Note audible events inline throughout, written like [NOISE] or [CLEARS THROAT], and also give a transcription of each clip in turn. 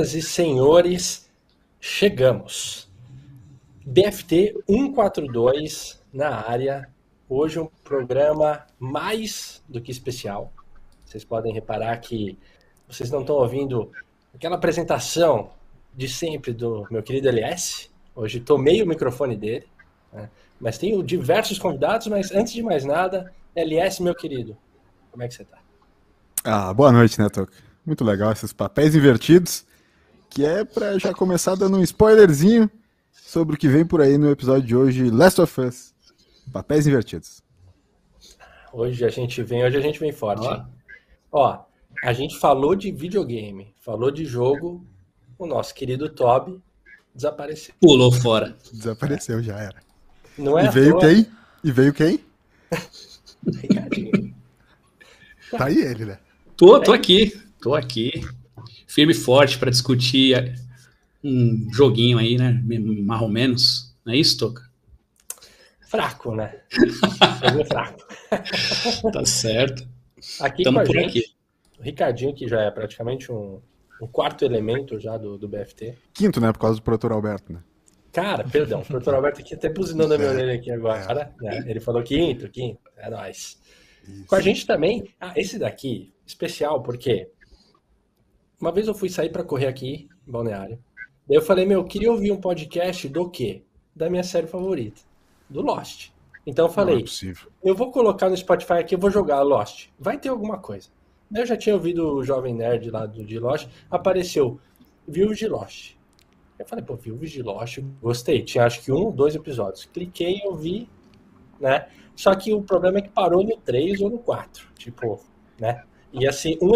Senhoras e senhores, chegamos. BFT 142 na área. Hoje um programa mais do que especial. Vocês podem reparar que vocês não estão ouvindo aquela apresentação de sempre do meu querido LS. Hoje tomei o microfone dele, né? mas tenho diversos convidados. Mas antes de mais nada, LS, meu querido, como é que você está? Ah, boa noite, né? Muito legal esses papéis invertidos, que é para já começar dando um spoilerzinho sobre o que vem por aí no episódio de hoje, Last of Us. Papéis invertidos. Hoje a gente vem, hoje a gente vem forte. Ó, Ó a gente falou de videogame, falou de jogo, o nosso querido Toby desapareceu. Pulou fora. Desapareceu, já era. Não é e veio toa... quem? E veio quem? [LAUGHS] Ricardinho. Tá aí ele, né? Tô, tô aqui. Tô aqui. Firme e forte para discutir um joguinho aí, né? Mais ou menos. Não é isso, Toca? Fraco, né? [LAUGHS] fraco. [LAUGHS] tá certo. Aqui Estamos por gente, aqui. O Ricardinho, que já é praticamente um, um quarto elemento já do, do BFT. Quinto, né? Por causa do produtor Alberto, né? Cara, perdão, o produtor Alberto aqui até buzinando a minha orelha aqui agora. É. Né? Ele falou quinto, quinto, é nóis. Isso. Com a gente também, ah, esse daqui, especial, porque uma vez eu fui sair para correr aqui, em Balneário. Daí eu falei, meu, eu queria ouvir um podcast do quê? Da minha série favorita, do Lost. Então eu falei, é eu vou colocar no Spotify aqui, eu vou jogar Lost. Vai ter alguma coisa. Eu já tinha ouvido o Jovem Nerd lá do de Lost, apareceu Views de Lost. Eu falei, pô, Views de Lost, gostei. Tinha acho que um ou dois episódios. Cliquei e ouvi, né? Só que o problema é que parou no 3 ou no 4. Tipo, né? E assim, um,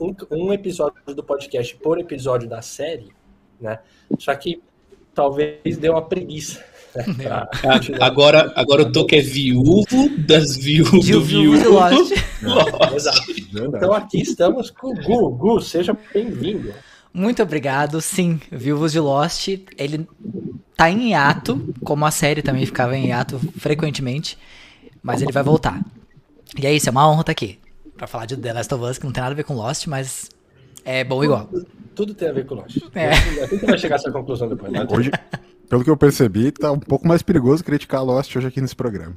um, um, episódio do podcast por episódio da série, né? Só que talvez deu uma preguiça. Né, [LAUGHS] agora, agora o Toco é viúvo das viúvas do viúvo. Lost. Exato. Então aqui estamos com o Gu. Gu, seja bem-vindo. Muito obrigado. Sim, Viúvos de Lost, ele tá em hiato, como a série também ficava em hiato frequentemente, mas ele vai voltar. E é isso, é uma honra estar aqui para falar de The Last of Us, que não tem nada a ver com Lost, mas é bom igual. Tudo, tudo tem a ver com Lost. É. A gente vai chegar a essa conclusão depois. Né? Hoje, pelo que eu percebi, tá um pouco mais perigoso criticar Lost hoje aqui nesse programa.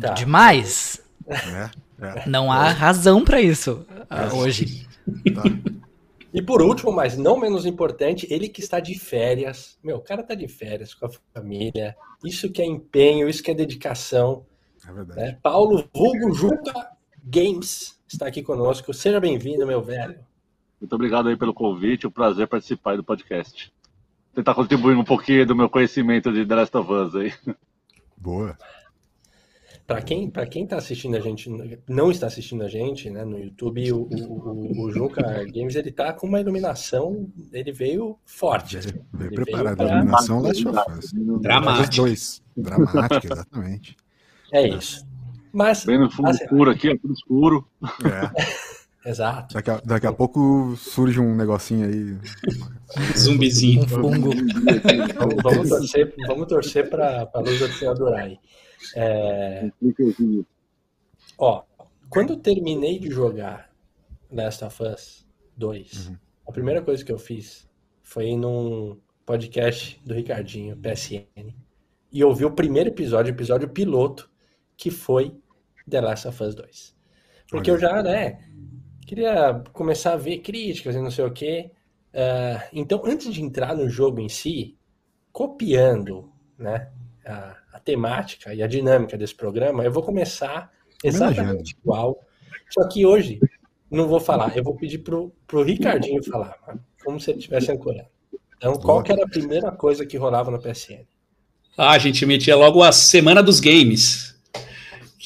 Tá. Demais. É, é. Não há razão para isso uh, hoje. Tá. E por último, mas não menos importante, ele que está de férias. Meu, o cara tá de férias com a família. Isso que é empenho, isso que é dedicação. É verdade. Né? Paulo Vulgo Juca Games está aqui conosco. Seja bem-vindo, meu velho. Muito obrigado aí pelo convite, um prazer participar do podcast. Tentar contribuir um pouquinho do meu conhecimento de The Last of Us aí. Boa. Para quem para quem está assistindo a gente, não está assistindo a gente, né, no YouTube, o, o, o Juca Games ele tá com uma iluminação, ele veio forte. Assim. Veio preparado, veio pra... a iluminação Last of Us. Dramático. Dois. Dramático, exatamente. É isso. Mas, Bem no fundo assim, escuro aqui, é tudo escuro. É. [LAUGHS] Exato. Daqui a, daqui a pouco surge um negocinho aí. [LAUGHS] Zumbizinho. Um fungo. vamos, [LAUGHS] vamos torcer, vamos torcer para a luz do senhor aí. É... Ó, quando eu terminei de jogar Last of Us 2, uhum. a primeira coisa que eu fiz foi ir num podcast do Ricardinho, PSN, e ouvir o primeiro episódio, o episódio piloto, que foi The Last of Us 2. Porque Olha. eu já, né, queria começar a ver críticas e não sei o quê. Uh, então, antes de entrar no jogo em si, copiando, né, a, a, temática e a dinâmica desse programa, eu vou começar exatamente igual. Só que hoje não vou falar, eu vou pedir pro, pro Ricardinho falar, como se ele estivesse ancorando. Então, qual que era a primeira coisa que rolava no PSN? Ah, a gente metia logo a Semana dos Games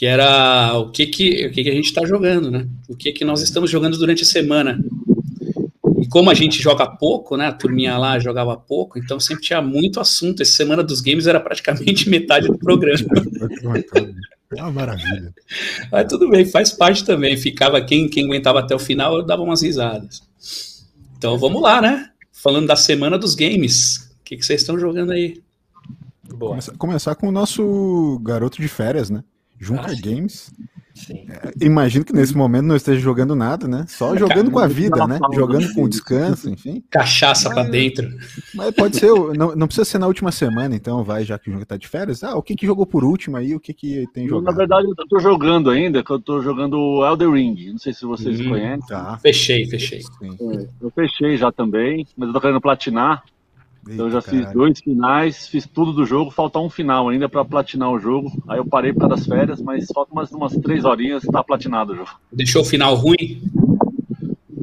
que era o que que, o que, que a gente está jogando, né? O que que nós estamos jogando durante a semana. E como a gente joga pouco, né? A turminha lá jogava pouco, então sempre tinha muito assunto. Essa semana dos games era praticamente [LAUGHS] metade do programa. [LAUGHS] É uma maravilha. Mas tudo bem, faz parte também. Ficava quem, quem aguentava até o final, eu dava umas risadas. Então vamos lá, né? Falando da semana dos games. O que, que vocês estão jogando aí? Boa. Começar, começar com o nosso garoto de férias, né? Junker ah, Games, É, imagino que nesse momento não esteja jogando nada, né? Só jogando com a vida, né? Jogando com descanso, enfim. Cachaça mas, pra dentro. Mas pode ser, não, não precisa ser na última semana, então vai, já que o jogo tá de férias. Ah, o que que jogou por último aí? O que que tem jogado? Na verdade, eu tô jogando ainda, que eu tô jogando Elder Ring. Não sei se vocês hum, conhecem. Tá. Fechei, fechei. É, eu fechei já também, mas eu tô querendo platinar. Então eu já fiz dois finais, fiz tudo do jogo, falta um final ainda para platinar o jogo. Aí eu parei por causa das férias, mas falta umas, umas três horinhas tá platinado o jogo. Deixou o final ruim?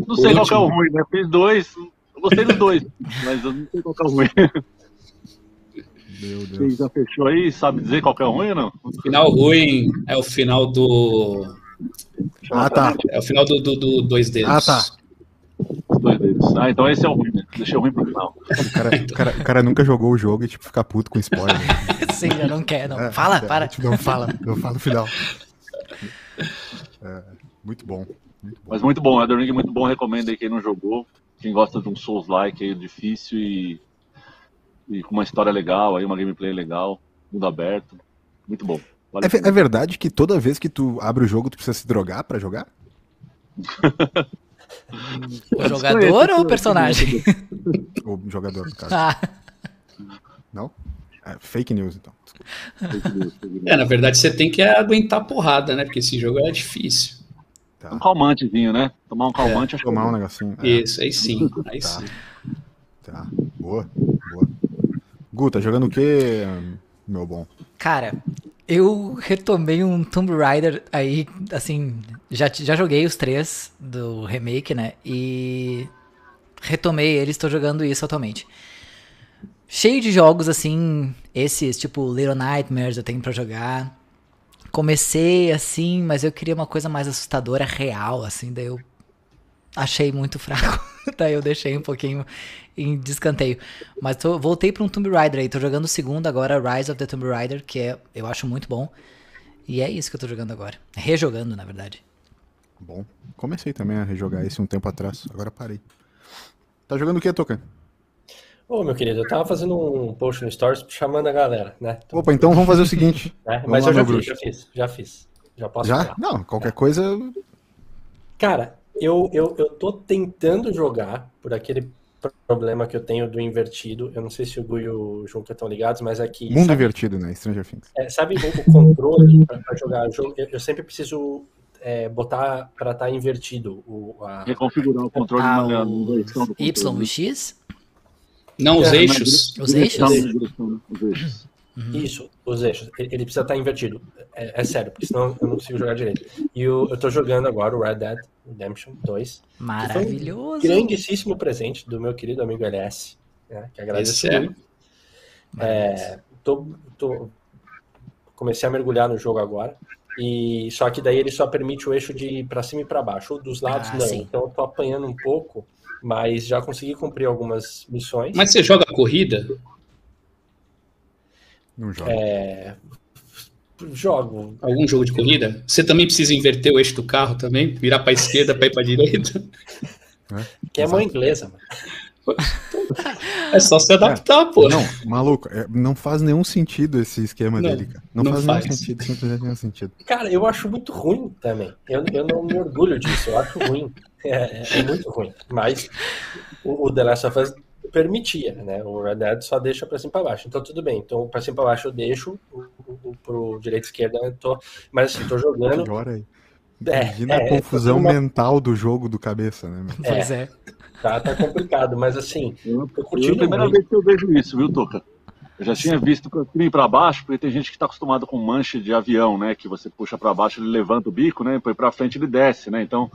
Não sei qual é o ruim, né? Fiz dois, eu gostei dos dois, [LAUGHS] mas eu não sei qual é o ruim. Meu Deus. Quem já fechou aí, sabe dizer qual é o ruim ou não? O final ruim é o final do. Ah, tá. É o final do, do, do dois dedos. Ah, tá. Dois dedos. Ah, então esse é o ruim, Deixei o ruim pro final. O cara, [LAUGHS] o cara, o cara nunca jogou o jogo e, tipo, ficar puto com spoiler. [LAUGHS] Sim, eu não quero, não. É, fala, é, para. Não [LAUGHS] fala, não fala no final. É, muito bom. Muito bom. Mas muito bom, Elden Ring é muito bom, recomendo aí quem não jogou. Quem gosta de um Souls-like aí, difícil e, e com uma história legal, aí uma gameplay legal, mundo aberto. Muito bom. Vale é, é verdade que toda vez que tu abre o jogo, tu precisa se drogar para jogar? [LAUGHS] O jogador ou o personagem? O jogador, no caso. [LAUGHS] Ah. Não? É, fake news, então. É, na verdade você tem que aguentar porrada, né? Porque esse jogo é difícil. Tá. Um calmantezinho, né? Tomar um calmante. É. Tomar um negocinho. É. Isso, aí sim. Aí tá. sim. Tá. Boa, boa. Gu, tá jogando o que, meu bom? Cara, eu retomei um Tomb Raider aí, assim, já, já joguei os três do remake, né? E retomei ele, estou jogando isso atualmente. Cheio de jogos assim, esses tipo Little Nightmares eu tenho para jogar. Comecei assim, mas eu queria uma coisa mais assustadora, real, assim, daí eu achei muito fraco. [LAUGHS] daí eu deixei um pouquinho em descanteio. Mas tô, voltei para um Tomb Raider aí. Tô jogando o segundo agora, Rise of the Tomb Raider, que é, eu acho muito bom. E é isso que eu tô jogando agora. Rejogando, na verdade. Bom. Comecei também a rejogar esse um tempo atrás. Agora parei. Tá jogando o que, Toca? Ô, meu querido, eu tava fazendo um post no Stories chamando a galera, né? Opa, então vamos fazer o seguinte. [LAUGHS] É, mas eu já fiz, já fiz, já fiz. Já posso Já? Falar. Não, qualquer é. coisa. Cara, eu, eu, eu tô tentando jogar por aquele problema que eu tenho do invertido. Eu não sei se o Gui e o Junca estão ligados, mas é que. Mundo sabe, invertido, né? Stranger Things. É, sabe o, controle para jogar jogo? Eu, eu, sempre preciso é, botar para estar tá invertido. O, a... Reconfigurar o controle ah, o... Y e X? Não, os é, eixos. Os eixos? Os eixos. Isso, os eixos. Ele precisa estar invertido. É, é, sério, porque senão eu não consigo jogar direito. E eu, eu tô jogando agora o Red Dead Redemption 2. Maravilhoso. Um grandíssimo presente do meu querido amigo LS. Né, que agradeço é. muito. É, tô, tô, comecei a mergulhar no jogo agora. E só que daí ele só permite o eixo de para cima e para baixo, ou dos lados ah, não. Sim. Então eu tô apanhando um pouco, mas já consegui cumprir algumas missões. Mas você joga corrida? Não joga. É... Jogo. Algum jogo de corrida? Você também precisa inverter o eixo do carro também? Virar para esquerda para ir para direita? [LAUGHS] É? Que é mão inglesa, mano. [LAUGHS] É só se adaptar, é, pô. Não, maluco, é, não faz nenhum sentido esse esquema não, dele, cara. Não, não faz, faz, nenhum sentido, simplesmente nenhum sentido. Cara, eu acho muito ruim também. Eu, eu não me orgulho disso, eu acho ruim. É, [LAUGHS] é, é muito ruim. Mas o, o The Last of Us permitia, né? O Red Dead só deixa para cima para baixo. Então tudo bem. Então para cima para baixo eu deixo, pro direito e esquerda eu tô, mas assim, tô jogando. Pior aí. É, Imagina é, a confusão uma... mental do jogo do cabeça, né? É, pois é. Tá, tá complicado, mas assim, eu tô curtindo. É a primeira vez que eu vejo isso, viu, Toca? Eu já tinha visto para cima e para baixo, porque tem gente que está acostumado com manche de avião, né? Que você puxa para baixo, ele levanta o bico, né? Põe para frente, ele desce, né? Então,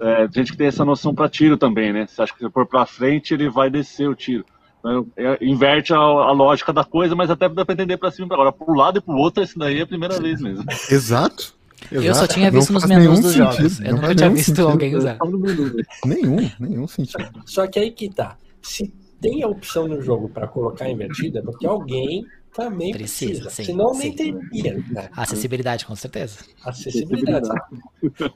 é, tem gente que tem essa noção para tiro também, né? Você acha que se for para frente, ele vai descer o tiro. Então, é, inverte a, a, lógica da coisa, mas até dá para entender para cima e para agora. Para um lado e para o outro, esse daí é a primeira vez mesmo. Exato. [LAUGHS] Exato. Eu só tinha visto não nos menus dos sentido. jogos. Eu não nunca tinha visto sentido. alguém usar. Nenhum, nenhum sentido. Só que aí que tá. Se tem a opção no jogo para colocar invertida, porque alguém também precisa. precisa. Sim, Senão sim. nem teria. Né? Acessibilidade, com certeza. Acessibilidade.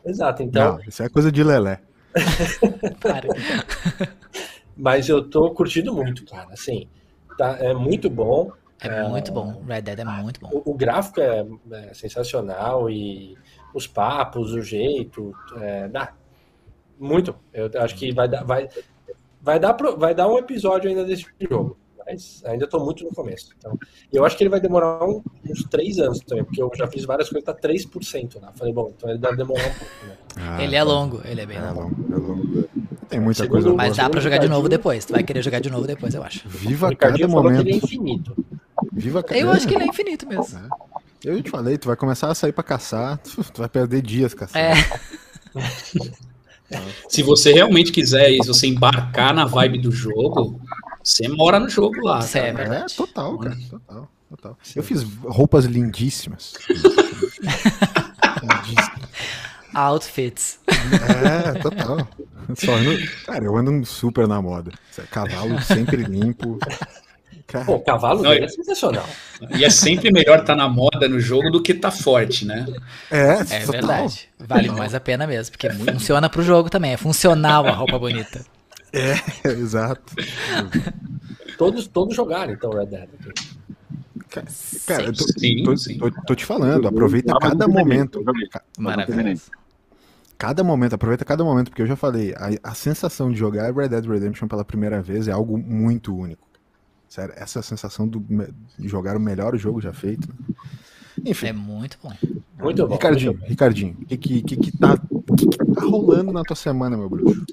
Exato, então. Não, isso é coisa de lelé. [LAUGHS] Mas eu tô curtindo muito, cara. Assim, tá, é muito bom. É muito bom. Red Dead é muito bom. O, o gráfico é, é, sensacional e os papos, o jeito, é, dá. Muito. Eu acho que vai dar, vai, vai, dar pro, vai dar um episódio ainda desse jogo. Mas ainda estou muito no começo. Então, eu acho que ele vai demorar um, uns três anos também, porque eu já fiz várias coisas, tá 3%. Né? Falei, bom, então ele deve demorar um pouco. Né? Ah, ele é longo, ele é bem é longo. é longo. Tem muita Segundo coisa. Mas dá para jogar de novo depois. Tu vai querer jogar de novo depois, eu acho. Viva cada momento. ele é infinito. Viva cada... Eu acho que ele é infinito mesmo. É. Eu te falei, tu vai começar a sair para caçar, [LAUGHS] tu vai perder dias caçando. É. [LAUGHS] Se você realmente quiser se você embarcar na vibe do jogo, você mora no jogo lá. Isso é verdade. É, total, cara. Total, total. Eu fiz roupas lindíssimas. [LAUGHS] Outfits. É, total. Só ando, cara, eu ando super na moda. Cavalo sempre limpo. Pô, cavalo Não, é sensacional. E é sempre melhor estar tá na moda no jogo do que estar tá forte, né? É, é verdade. Vale mais a pena mesmo, porque funciona pro jogo também. É funcional a roupa bonita. É, [LAUGHS] exato. todos, todos jogaram, então, Red Dead. Cara, eu tô, sim, tô, sim. Tô, tô, te falando, aproveita cada momento. Maravilhoso. Cada momento, aproveita cada momento, porque eu já falei, a, a sensação de jogar Red Dead Redemption pela primeira vez é algo muito único. Sério, essa sensação do, de jogar o melhor jogo já feito. Enfim. É muito bom. Muito bom. Ricardinho, muito Ricardinho, o que, que, que, que, tá, que, que tá rolando na tua semana, meu bruxo?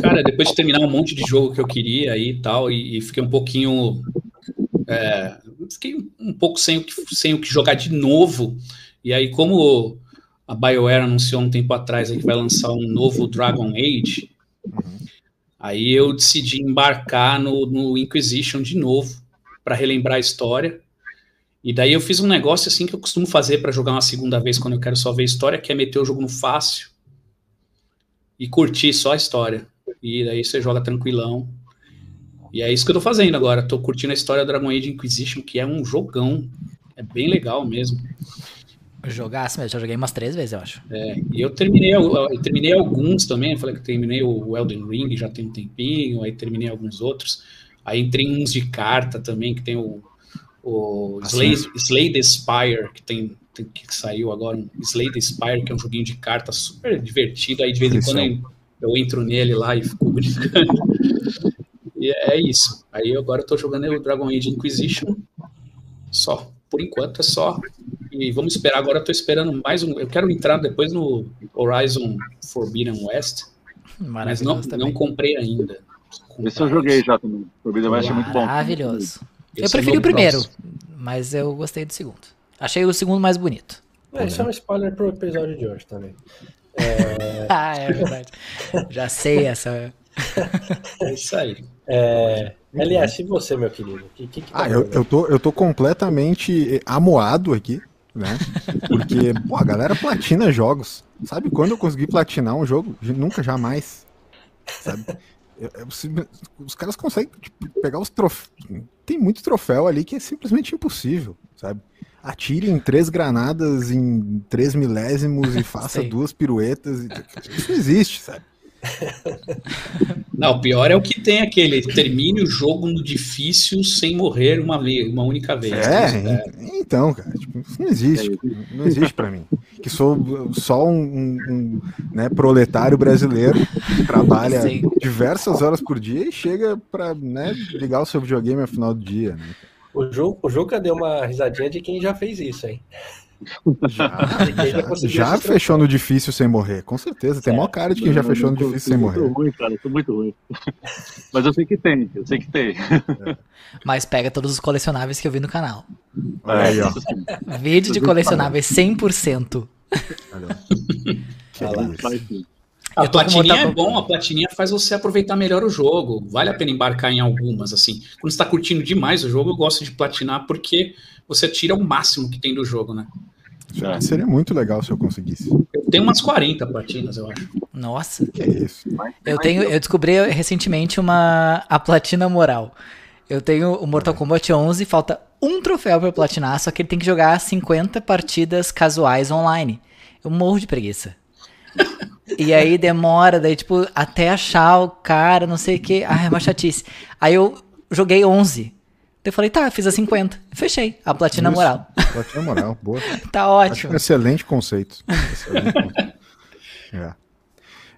Cara, depois de terminar um monte de jogo que eu queria aí e tal, e, e fiquei um pouquinho. É, fiquei um pouco sem o, que, sem o que jogar de novo. E aí, como a BioWare anunciou um tempo atrás que vai lançar um novo Dragon Age. Aí eu decidi embarcar no, no Inquisition de novo, para relembrar a história. E daí eu fiz um negócio assim que eu costumo fazer para jogar uma segunda vez quando eu quero só ver a história, que é meter o jogo no fácil e curtir só a história. E daí você joga tranquilão. E é isso que eu tô fazendo agora. Tô curtindo a história do Dragon Age Inquisition, que é um jogão. É bem legal mesmo. Jogasse mesmo, já joguei umas três vezes, eu acho. É, e eu terminei, eu terminei alguns também. Eu falei que terminei o Elden Ring já tem um tempinho, aí terminei alguns outros. Aí entrei em uns de carta também, que tem o, o Slay, Slay the Spire, que tem, tem, que saiu agora, um Slay the Spire, que é um joguinho de carta super divertido. Aí de vez em quando eu entro nele lá e fico [LAUGHS] brincando. e é isso. Aí agora eu tô jogando o Dragon Age Inquisition. Só. Por enquanto é só. E vamos esperar. Agora eu tô esperando mais um. Eu quero entrar depois no Horizon Forbidden West. Mas não, não comprei ainda. Esse eu joguei já também. Forbidden West é muito bom. Maravilhoso. eu preferi é o primeiro, próximo. mas eu gostei do segundo. Achei o segundo mais bonito. É, isso é um spoiler pro episódio de hoje também. É... [LAUGHS] ah, é verdade. Já sei essa. é isso aí. É... Aliás, e você, meu querido? Que, que, que tá ah, eu, eu, tô, eu tô completamente amoado aqui, né? Porque, pô, a galera platina jogos. Sabe quando eu consegui platinar um jogo? Nunca, jamais. Sabe? Eu, eu, os caras conseguem tipo, pegar os troféus. Tem muito troféu ali que é simplesmente impossível, sabe? atire em três granadas em três milésimos e [LAUGHS] faça duas piruetas. Isso não existe, sabe? [LAUGHS] Não, o pior é o que tem aquele termine o jogo no difícil sem morrer uma, vez, uma única vez. É, né? então, cara, tipo, isso não existe. Não existe para mim. Que sou só um, um, um né, proletário brasileiro que trabalha Sim. diversas horas por dia e chega para né, ligar o seu videogame ao final do dia. Né? O Juca deu uma risadinha de quem já fez isso, hein? Já, [LAUGHS] já, já fechou no difícil sem morrer, com certeza. Tem é. maior cara de quem já fechou no difícil sem morrer. Muito ruim, cara, tô muito ruim. [LAUGHS] Mas eu sei que tem, eu sei que tem. É. Mas pega todos os colecionáveis que eu vi no canal. Aí, ó. Vídeo de colecionáveis 100%. Olha. Que [LAUGHS] é a platininha é bom, a platininha faz você aproveitar melhor o jogo. Vale a pena embarcar em algumas, assim. Quando você está curtindo demais o jogo, eu gosto de platinar porque você tira o máximo que tem do jogo, né? Já, seria muito legal se eu conseguisse. Eu tenho umas 40 platinas, eu acho. Nossa. Que é isso. Eu tenho, eu descobri recentemente uma a platina moral. Eu tenho o Mortal Kombat 11, falta um troféu para platinar, só que ele tem que jogar 50 partidas casuais online. Eu morro de preguiça. E aí demora, daí, tipo, até achar o cara, não sei o que. Ah, é uma chatice. Aí eu joguei 11. Eu falei, tá, fiz a 50. Fechei a platina Justo. moral. Platina moral, boa. Tá ótimo. Um excelente conceito. [LAUGHS] Excelente conceito. É.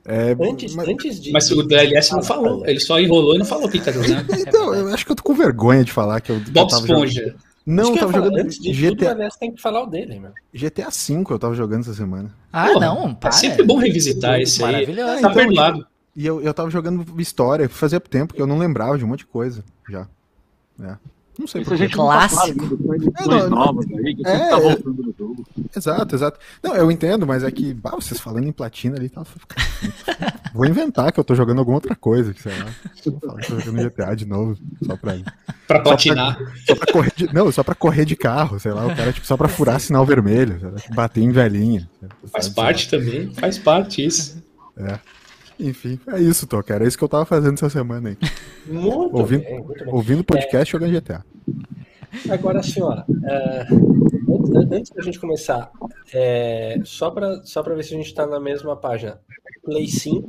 É, antes, mas, antes de. Mas o DLS não falou, ele só enrolou e não falou o que tá jogando. [LAUGHS] então, eu acho que eu tô com vergonha de falar que eu. Bob eu Esponja. Jogando... Não, eu tava jogando antes de GTA. Tudo, tem que falar o dele, meu. GTA V eu tava jogando essa semana. Ah, Porra, não, para. É sempre bom revisitar esse aí. Maravilhoso. Tá então, perdoado. E eu, eu tava jogando história, fazia tempo que eu não lembrava de um monte de coisa já. É. Não sei por Clássico. É, não, novas aí, que é, tá voltando no jogo. Exato, exato. Não, eu entendo, mas é que, bah, vocês falando em platina ali, tá, vou inventar que eu tô jogando alguma outra coisa, que sei lá. Tô jogando GTA de novo, só pra. pra platinar. Só pra, só pra correr de, não, só pra correr de carro, sei lá, o cara, tipo, só pra furar sinal vermelho, bater em velhinha. Faz parte também, faz parte isso. É. Enfim, é isso, Toca. Era isso que eu tava fazendo essa semana aí. [LAUGHS] Muito ouvindo, bem, muito bem. Ouvindo podcast é... jogando GTA. Agora, ó, uh, antes da gente começar, é, só para só pra ver se a gente está na mesma página. Play 5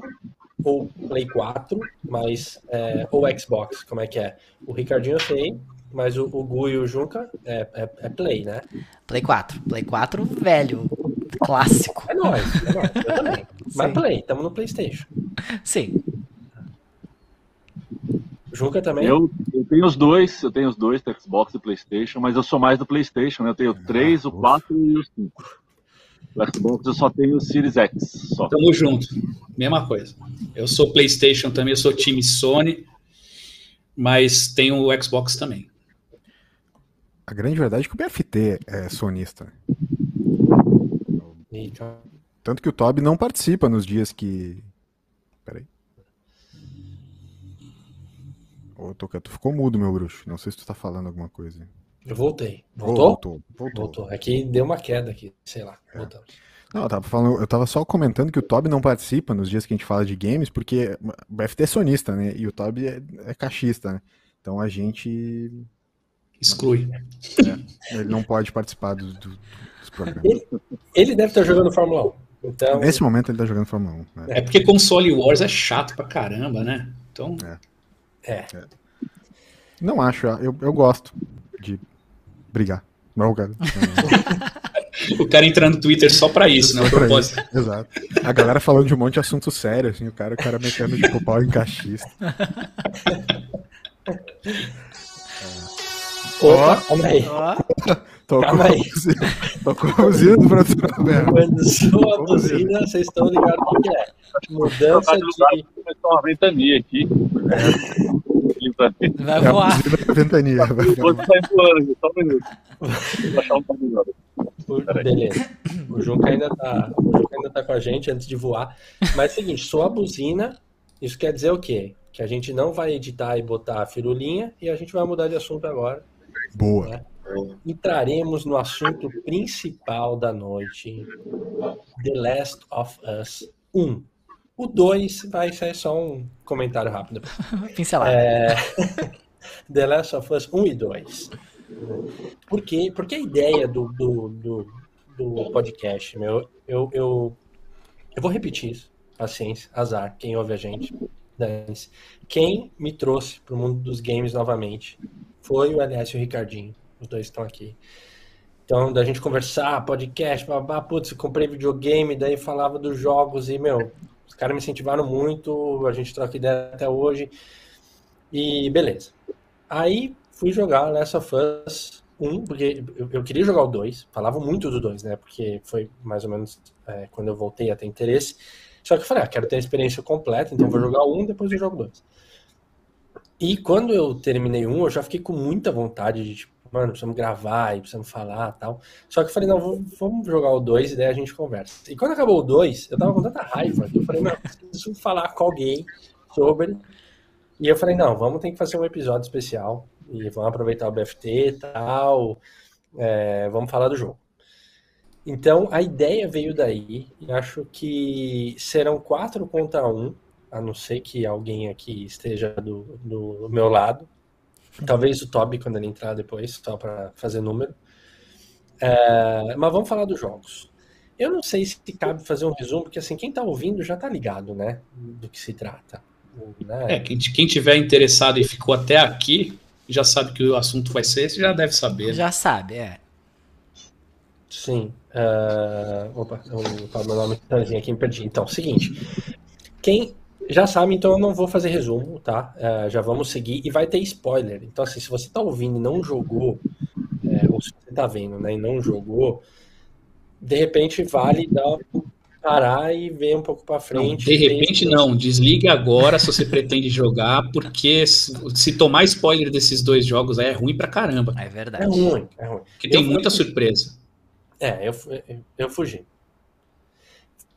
ou Play 4, mas, é, ou Xbox, como é que é? O Ricardinho eu sei, mas o, o Gu e o Junca é, é, é, Play, né? Play 4. Play 4 velho, clássico. É nóis, é nóis, eu também. [LAUGHS] Mas Play, estamos no PlayStation. Sim. Juca também? Eu, eu tenho os dois, eu tenho os dois, Xbox e PlayStation, mas eu sou mais do PlayStation, né? Eu tenho o 3, ah, o 4 e o 5. O Xbox eu só tenho o Series X. Só. Tamo junto. Mesma coisa. Eu sou PlayStation também, eu sou time Sony, mas tenho o Xbox também. A grande verdade é que o BFT é sonista. Tanto que o Toby não participa nos dias que. Peraí. Ô, Toca, tu ficou mudo, meu bruxo. Não sei se tu tá falando alguma coisa. Eu voltei. Voltou? Voltou. Voltou. voltou. Aqui é deu uma queda aqui, sei lá. É. Voltamos. Não, eu tava, falando, eu tava só comentando que o Toby não participa nos dias que a gente fala de games, porque o BFT é sonista, né? E o Toby é, é caixista, né? Então a gente. Exclui. É, ele não pode participar do, do, dos programas. Ele, ele deve estar jogando Fórmula 1. Então... Nesse momento ele tá jogando Fórmula 1. Né? É porque console Wars é chato pra caramba, né? Então. É. é. é. Não acho, eu, eu gosto de brigar. Não, cara. [LAUGHS] o cara entrando no Twitter só pra isso, né? propósito. Isso. Exato. A galera falando de um monte de assunto sério, assim, o cara, o cara metendo tipo pau em cachista. [LAUGHS] Opa, calma aí. Calma aí. Tocou a buzina do produtor Roberto. Quando soa a buzina, vocês estão ligados o que é. Mudança de... uma ventania aqui. É. Vai voar. É a ventania. Vai voar. só um minuto. Vou achar um Beleza. O Junca ainda tá, o Junca ainda tá com a gente antes de voar. Mas é o seguinte, soa a buzina, isso quer dizer o quê? Que a gente não vai editar e botar a firulinha e a gente vai mudar de assunto agora. Boa. Né? Entraremos no assunto principal da noite: The Last of Us 1. O 2 vai ser só um comentário rápido. [LAUGHS] Pincelado. É... [LAUGHS] The Last of Us 1 e 2. Por quê? Porque a ideia do, do, do, do podcast, meu, eu, eu, eu vou repetir isso. Paciência, azar, quem ouve a gente. Quem me trouxe para o mundo dos games novamente foi o Elias e o Ricardinho. Os dois estão aqui. Então, da gente conversar, podcast, babá, putz, comprei videogame, daí falava dos jogos e, meu, os caras me incentivaram muito, a gente troca ideia até hoje. E beleza. Aí fui jogar Last of Us 1, porque eu, eu queria jogar o 2, falava muito do 2, né? Porque foi mais ou menos é, quando eu voltei a ter interesse. Só que eu falei, ah, quero ter a experiência completa, então vou jogar 1, depois eu jogo 2. E quando eu terminei um, eu já fiquei com muita vontade de, tipo, mano, precisamos gravar e precisamos falar tal. Só que eu falei, não, vamos jogar o 2 e daí a gente conversa. E quando acabou o 2, eu tava com tanta raiva que eu falei, não, preciso falar com alguém sobre. E eu falei, não, vamos ter que fazer um episódio especial e vamos aproveitar o BFT e tal. É, vamos falar do jogo. Então a ideia veio daí, e acho que serão quatro contra um, a não ser que alguém aqui esteja do, do meu lado. Talvez o Toby quando ele entrar depois, só para fazer número. É, mas vamos falar dos jogos. Eu não sei se cabe fazer um resumo, porque assim, quem está ouvindo já está ligado, né? Do que se trata. Né? É, quem, quem tiver interessado e ficou até aqui, já sabe que o assunto vai ser, você já deve saber. Né? Já sabe, é. Sim. Uh, opa, o meu nome tá aqui, me perdi. Então, seguinte. Quem já sabe, então eu não vou fazer resumo, tá? Uh, já vamos seguir e vai ter spoiler. Então, assim, se você tá ouvindo e não jogou, é, ou se você tá vendo, né, e não jogou, de repente vale dar parar e ver um pouco para frente. Não, de repente não, desligue agora se você [LAUGHS] pretende jogar, porque se, se, tomar spoiler desses dois jogos aí é ruim pra caramba. É verdade. É ruim, é ruim. Porque tem eu muita fui... surpresa. É, eu, eu, eu fugi.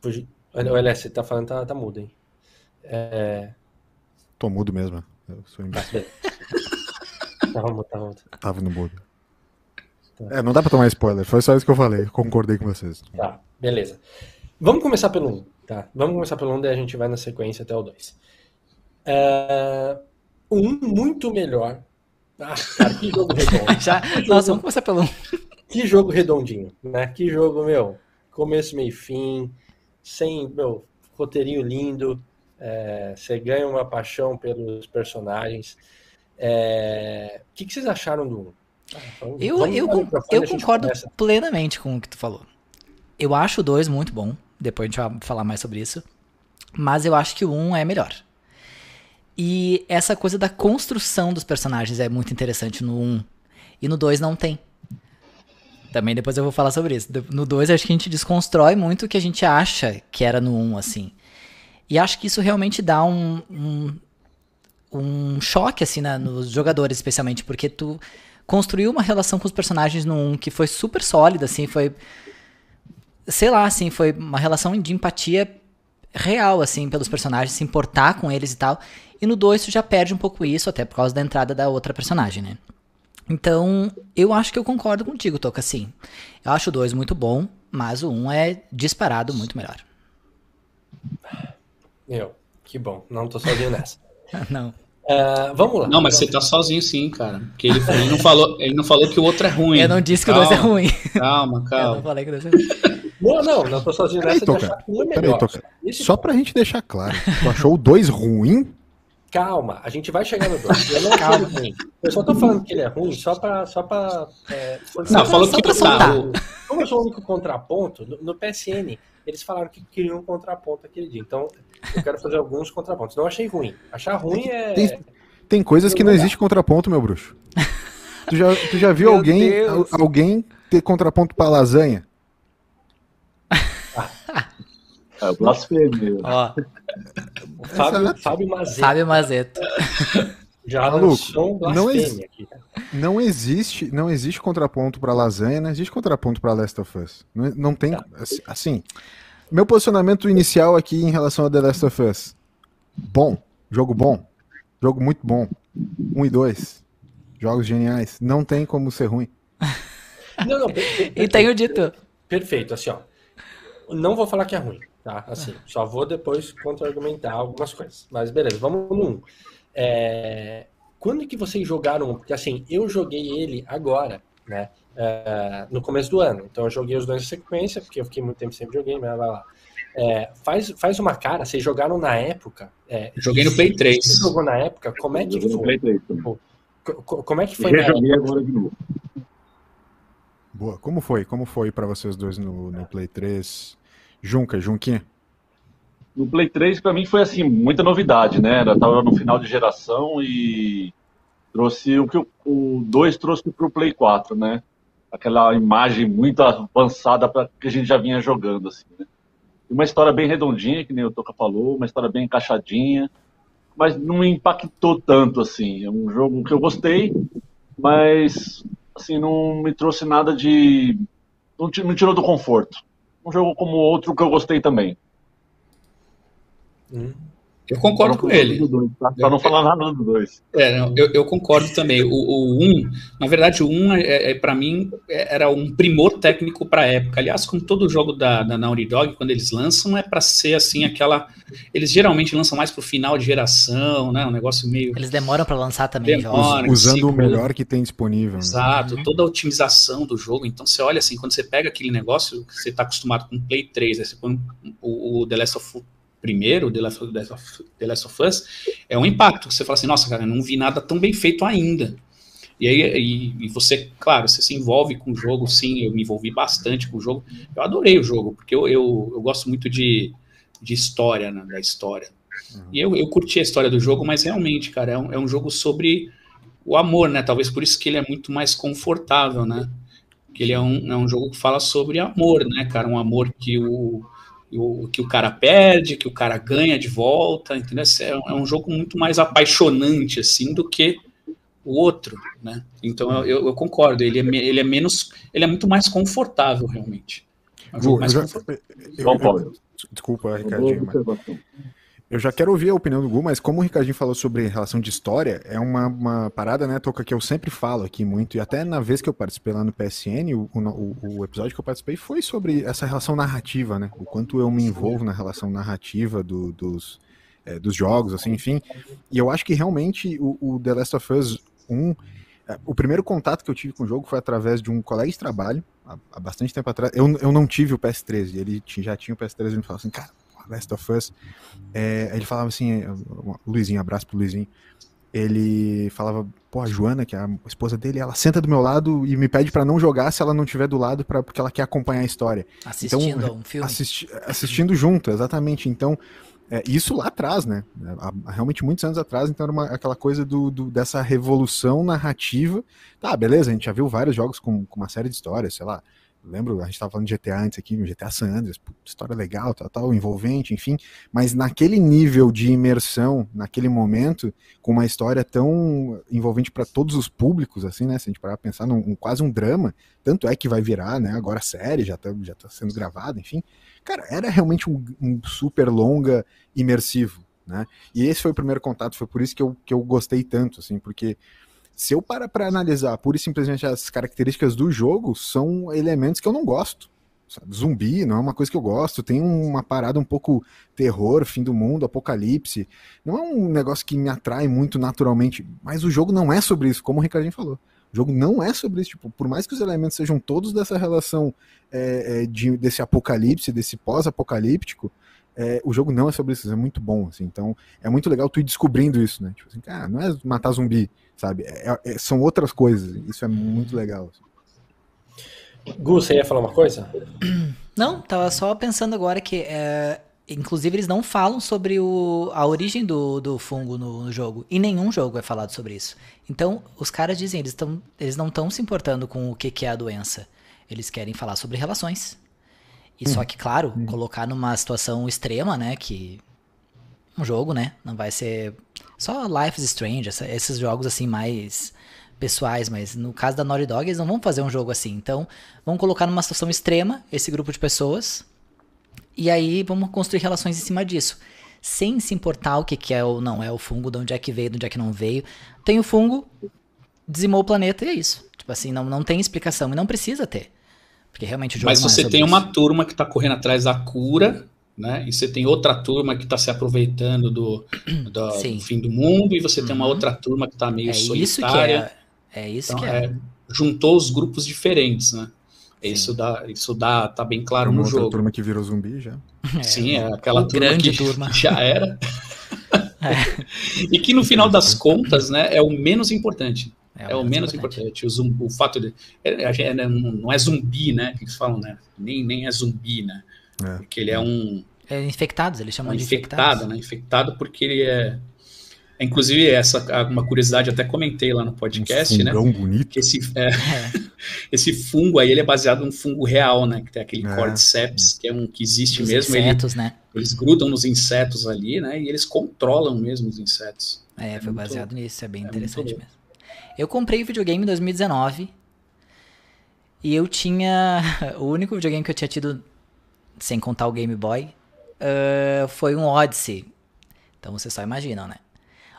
Fugi. O LS, você tá falando, tá, tá mudo, hein? É... Tô mudo mesmo. Eu sou imbecil. [LAUGHS] tava mudo, tava mudo. Tava no mudo. Tá. É, não dá pra tomar spoiler, foi só isso que eu falei, concordei com vocês. Tá, beleza. Vamos começar pelo 1, tá? Vamos começar pelo 1, daí a gente vai na sequência até o 2. É... Um muito melhor. Ah, cara, que jogo redondo. [LAUGHS] Já... Nossa, vamos começar pelo 1. Que jogo redondinho, né? Que jogo, meu, começo, meio fim, sem, meu, roteirinho lindo, é... você ganha uma paixão pelos personagens. É... O que, que vocês acharam do 1? Ah, então, eu eu, eu concordo plenamente com o que tu falou. Eu acho o 2 muito bom. Depois a gente vai falar mais sobre isso. Mas eu acho que o 1 é melhor. E essa coisa da construção dos personagens é muito interessante no 1. E no 2 não tem. Também depois eu vou falar sobre isso. No 2 acho que a gente desconstrói muito o que a gente acha que era no 1, assim. E acho que isso realmente dá um, um, um choque, assim, né, nos jogadores, especialmente, porque tu construiu uma relação com os personagens no 1 que foi super sólida, assim, foi sei lá, assim, foi uma relação de empatia real, assim, pelos personagens, se importar com eles e tal. E no 2 tu já perde um pouco isso, até por causa da entrada da outra personagem, né? Então, eu acho que eu concordo contigo, Toca, sim. Eu acho o 2 muito bom, mas o 1 um é disparado muito melhor. Eu, que bom. Não tô sozinho nessa. [LAUGHS] não. Uh, vamos lá. Não, mas você tá sozinho sim, cara. Porque ele, ele, não falou, ele não falou que o outro é ruim. Eu não disse que calma, o 2 é ruim. Calma, calma. Eu não falei que o 2 é ruim. Não, não, não tô sozinho nessa de achar um é melhor. Peraí, Só pra gente deixar claro, tu achou o 2 ruim? Calma, a gente vai chegar no 2. Eu não Calma. ruim. Eu só tô falando que ele é ruim só pra. Só pra é, não, falou que tá. Como eu sou o único contraponto, no, no, PSN, eles falaram que queriam um contraponto aquele dia. Então, eu quero fazer alguns contrapontos. Não achei ruim. Achar ruim é. Tem, tem coisas que não existe contraponto, meu bruxo. Tu já, tu já viu alguém, alguém ter contraponto pra lasanha? [LAUGHS] É blasfêmia. Ó. Fábio, Fábio Mazeto. Fábio Mazeto. Já Maluco, um não, ex aqui. não existe, não existe contraponto para lasanha, não existe contraponto para Last of Us. Não, não tem, tá. assim, meu posicionamento inicial aqui em relação a The Last of Us. Bom, jogo bom, jogo muito bom. Um e dois, jogos geniais. Não tem como ser ruim. [LAUGHS] Não, não, e tenho dito. Perfeito, assim, ó. Não vou falar que é ruim, tá? Assim, só vou depois contra-argumentar algumas coisas. Mas beleza, vamos no 1. É... Quando que vocês jogaram? Porque assim, eu joguei ele agora, né? É... no começo do ano. Então eu joguei os dois em sequência, porque eu fiquei muito tempo sem videogame, mas vai lá. É, faz, faz uma cara, vocês jogaram na época. É, Joguei no Play 3. Você jogou na época? Como é que foi? 3, tipo, como é que foi? Eu joguei agora de novo. Boa. Como foi? Como foi para vocês dois no, no Play 3? Junca, Junquinha? No Play 3, para mim, foi assim, muita novidade, né? Eu tava no final de geração e trouxe o que o 2 trouxe pro Play 4, né? Aquela imagem muito avançada para que a gente já vinha jogando, assim, né? Uma história bem redondinha, que nem o Toca falou, uma história bem encaixadinha, mas não me impactou tanto, assim. É um jogo que eu gostei, mas, assim, não me trouxe nada de... Não, não tirou do conforto um jogo como outro que eu gostei também. Hum. Eu concordo com ele. Dois, tá? Pra não falar nada do 2. É, eu, eu, concordo também. O 1, um, na verdade, o 1, um, é, é, para mim, é, era um primor técnico para a época. Aliás, como todo jogo da, da Naughty Dog, quando eles lançam, é para ser assim, aquela. Eles geralmente lançam mais pro final de geração, né? Um negócio meio. Eles demoram para lançar também. Demora, Usando o melhor que tem disponível. Né? Exato, né? toda a otimização do jogo. Então, você olha assim, quando você pega aquele negócio que você está acostumado com o Play 3, aí você põe o, o The Last of primeiro, The Last, of, The Last of Us, é um impacto. Você fala assim, nossa, cara, eu não vi nada tão bem feito ainda. E aí e, e, você, claro, você se envolve com o jogo, sim, eu me envolvi bastante com o jogo. Eu adorei o jogo, porque eu, eu, eu gosto muito de, de história, né, da história. Uhum. E eu, eu curti a história do jogo, mas realmente, cara, é um, é um jogo sobre o amor, né? Talvez por isso que ele é muito mais confortável, né? Que ele é um, é um jogo que fala sobre amor, né, cara? Um amor que o, o, que o cara perde, que o cara ganha de volta, entendeu? É, é um jogo muito mais apaixonante, assim, do que o outro, né? Então eu, eu, concordo, ele é, ele é menos, ele é muito mais confortável realmente. É um jogo mais já, confortável. Eu, eu, desculpa, Ricardinho. Mas... Eu já quero ouvir a opinião do Gu, mas como o Ricardinho falou sobre relação de história, é uma, uma parada, né, Toca, que eu sempre falo aqui muito, e até na vez que eu participei lá no PSN, o, o, o, episódio que eu participei foi sobre essa relação narrativa, né? O quanto eu me envolvo na relação narrativa do, dos, é, dos jogos, assim, enfim. E eu acho que realmente o, o The Last of Us 1, é, o primeiro contato que eu tive com o jogo foi através de um colega de trabalho, há, bastante tempo atrás. Eu, eu não tive o PS3, ele já tinha o PS3 e me falou assim, cara, Last of Us, é, ele falava assim, Luizinho, abraço pro Luizinho, ele falava, pô, a Joana, que é a esposa dele, ela senta do meu lado e me pede para não jogar se ela não estiver do lado, pra, porque ela quer acompanhar a história. Assistindo então, um filme. Assisti, assistindo junto, exatamente. Então, é, isso lá atrás, né? Há, realmente muitos anos atrás, então era uma, aquela coisa do, do, dessa revolução narrativa. Tá, beleza, a gente já viu vários jogos com, com uma série de histórias, sei lá, lembro, a gente estava falando de GTA antes aqui, GTA San Andreas, história legal, tal, tal, envolvente, enfim, mas naquele nível de imersão, naquele momento, com uma história tão envolvente para todos os públicos, assim, né, se a gente parar pra pensar num, quase um drama, tanto é que vai virar, né, agora série, já tá, já tá sendo gravada, enfim, cara, era realmente um, um super longa imersivo, né, e esse foi o primeiro contato, foi por isso que eu, que eu gostei tanto, assim, porque se eu parar para analisar pura e simplesmente as características do jogo, são elementos que eu não gosto. Sabe? Zumbi não é uma coisa que eu gosto, tem uma parada um pouco terror, fim do mundo, apocalipse. Não é um negócio que me atrai muito naturalmente, mas o jogo não é sobre isso, como o Ricardinho falou. O jogo não é sobre isso. Tipo, por mais que os elementos sejam todos dessa relação é, é de, desse apocalipse, desse pós-apocalíptico, é, o jogo não é sobre isso, é muito bom, assim, então é muito legal tu ir descobrindo isso, né, tipo assim, cara, não é matar zumbi, sabe, é, é, são outras coisas, isso é muito legal. Assim. Gu, você ia falar uma coisa? Não, tava só pensando agora que, é, inclusive, eles não falam sobre o, a origem do, do fungo no, no, jogo, e nenhum jogo é falado sobre isso. Então, os caras dizem, eles, tão, eles não estão se importando com o que, que é a doença, eles querem falar sobre relações, e só que, claro, hum. colocar numa situação extrema, né? Que. Um jogo, né? Não vai ser. Só Life is Strange, essa, esses jogos assim mais pessoais, mas no caso da Naughty Dog eles não vão fazer um jogo assim. Então, vamos colocar numa situação extrema esse grupo de pessoas e aí vamos construir relações em cima disso. Sem se importar o que, que é ou não é o fungo, de onde é que veio, de onde é que não veio. Tem o fungo, dizimou o planeta e é isso. Tipo assim, não, não tem explicação e não precisa ter. Porque realmente o jogo Mas você é tem isso. uma turma que está correndo atrás da cura, né? E você tem outra turma que está se aproveitando do, [CLEARS THROAT] do, do, fim do mundo, e você uhum. tem uma uhum. outra turma que está meio é solitária. Isso que é, é isso então, que é. é. Juntou os grupos diferentes, né? Isso dá, isso dá, tá bem claro no jogo. turma que virou zumbi já. [LAUGHS] É, Sim, é aquela turma grande que turma. [LAUGHS] já era. [LAUGHS] É. e que no final das contas, né, é o menos importante. É, é o menos importante. importante. O, o, fato de. É, é, é, não é zumbi, né? Que eles falam, né? Nem, nem é zumbi, né? É. Porque ele é um. É infectados, eles chamam de infectado, infectados. né? Infectado porque ele é. Inclusive, essa uma curiosidade, até comentei lá no podcast, um né? bonito. Que esse, é, [LAUGHS] esse fungo aí ele é baseado num fungo real, né? Que tem aquele é. cordyceps, que é um que existe os mesmo. Insetos, ele, né? Eles grudam nos insetos ali, né? E eles controlam mesmo os insetos. É, foi baseado muito, nisso, é bem interessante mesmo. Eu comprei videogame em 2019 e eu tinha. [LAUGHS] O único videogame que eu tinha tido, sem contar o Game Boy, uh, foi um Odyssey. Então vocês só imaginam, né?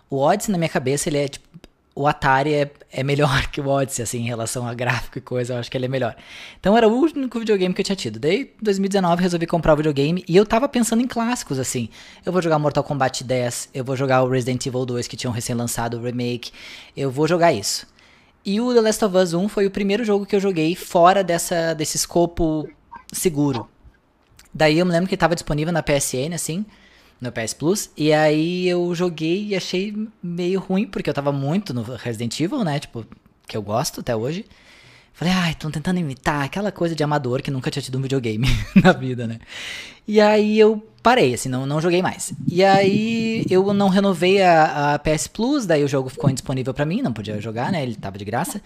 O Odyssey na minha cabeça ele é tipo o Atari é, é melhor [LAUGHS] que o Odyssey, assim, em relação a gráfico e coisa, eu acho que ele é melhor. Então era o único videogame que eu tinha tido. Daí, em 2019, resolvi comprar o videogame e eu tava pensando em clássicos, assim. Eu vou jogar Mortal Kombat 10, eu vou jogar o Resident Evil 2, que tinham recém-lançado o remake, eu vou jogar isso. E o The Last of Us 1 foi o primeiro jogo que eu joguei fora dessa, desse escopo seguro. Daí eu me lembro que ele tava disponível na PSN, assim, no PS Plus. E aí eu joguei e achei meio ruim, porque eu tava muito no Resident Evil, né? Tipo, que eu gosto até hoje. Falei, ai, estão tentando imitar aquela coisa de amador que nunca tinha tido um videogame [LAUGHS] na vida, né? E aí eu parei, assim, não, não joguei mais. E aí eu não renovei a, a PS Plus, daí o jogo ficou indisponível para mim, não podia jogar, né? Ele tava de graça.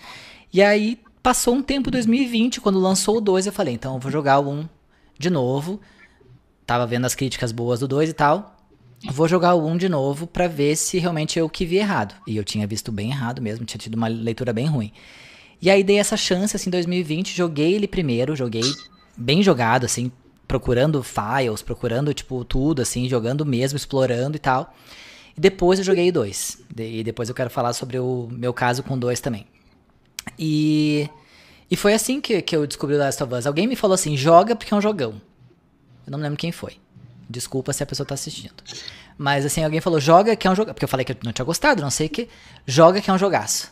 E aí passou um tempo, 2020, quando lançou o 2, eu falei, então eu vou jogar o 1 de novo. Tava vendo as críticas boas do 2 e tal. Vou jogar o 1 de novo para ver se realmente eu que vi errado. E eu tinha visto bem errado mesmo, tinha tido uma leitura bem ruim. E aí dei essa chance, assim, em 2020, joguei ele primeiro, joguei bem jogado, assim, procurando files, procurando, tipo, tudo, assim, jogando mesmo, explorando e tal. E depois eu joguei dois. E depois eu quero falar sobre o meu caso com dois também. E, e foi assim que, que eu descobri o Last of Us. Alguém me falou assim, joga porque é um jogão. Eu não lembro quem foi. Desculpa se a pessoa tá assistindo. Mas assim, alguém falou, joga que é um jogo. Porque eu falei que eu não tinha gostado, não sei o que. Joga que é um jogaço.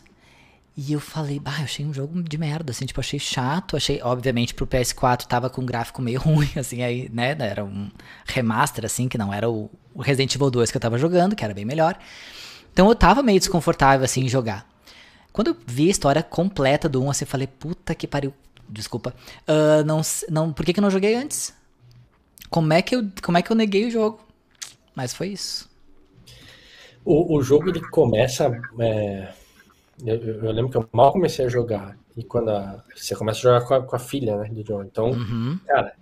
E eu falei, bah, eu achei um jogo de merda, assim, tipo, achei chato, achei, obviamente, pro PS4 tava com um gráfico meio [LAUGHS] ruim, assim, aí, né, era um remaster, assim, que não era o, o Resident Evil 2 que eu tava jogando, que era bem melhor. Então eu tava meio desconfortável, assim, em jogar. Quando eu vi a história completa do 1, assim, eu falei, puta que pariu, desculpa, uh, não, não, por que que eu não joguei antes? Como é que eu, como é que eu neguei o jogo? Mas foi isso. O, o jogo, ele começa... É eu, eu, lembro que eu mal comecei a jogar. E quando a, você começa a jogar com a, com a filha, né, do John. Então, uhum. cara,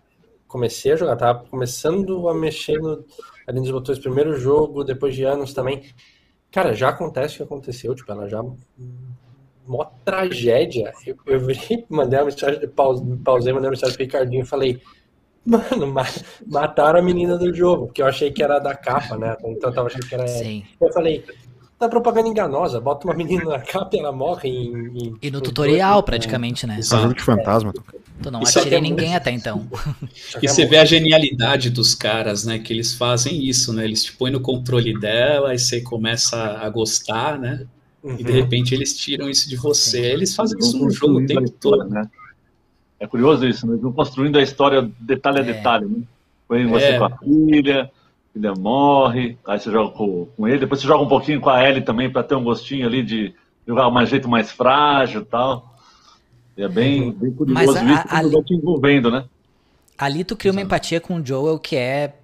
comecei a jogar, tava começando a mexer no, ali nos botões, primeiro jogo, depois de anos também. Cara, já acontece o que aconteceu, tipo, ela já. Mó tragédia. Eu, eu virei, mandei uma mensagem, pause, pausei, mandei uma mensagem pro Ricardinho e falei. Mano, mataram a menina do jogo, porque eu achei que era da capa, né? Então eu tava achando que era. Sim. Eu falei, da propaganda enganosa. Bota uma menina na capa e ela morre em. em e no tutorial, dois, praticamente, né? Isso é jogo de fantasma. Tu não atirei é ninguém até então. [LAUGHS] E você vê a genialidade dos caras, né? Que eles fazem isso, né? Eles te põem no controle dela e você começa a gostar, né? Uhum. E de uhum. repente eles tiram isso de você. Eles fazem isso no jogo o tempo todo. Né? É curioso isso, né? Vão construindo a história detalhe a é. detalhe, né? Põe você é. com a filha, filha morre, aí você joga com, com, ele, depois você joga um pouquinho com a Ellie também para ter um gostinho ali de jogar um jeito mais frágil e tal. E é bem, uhum. bem curioso Mas isso a, ali, te envolvendo, né? Ali tu cria uma empatia com o Joel que é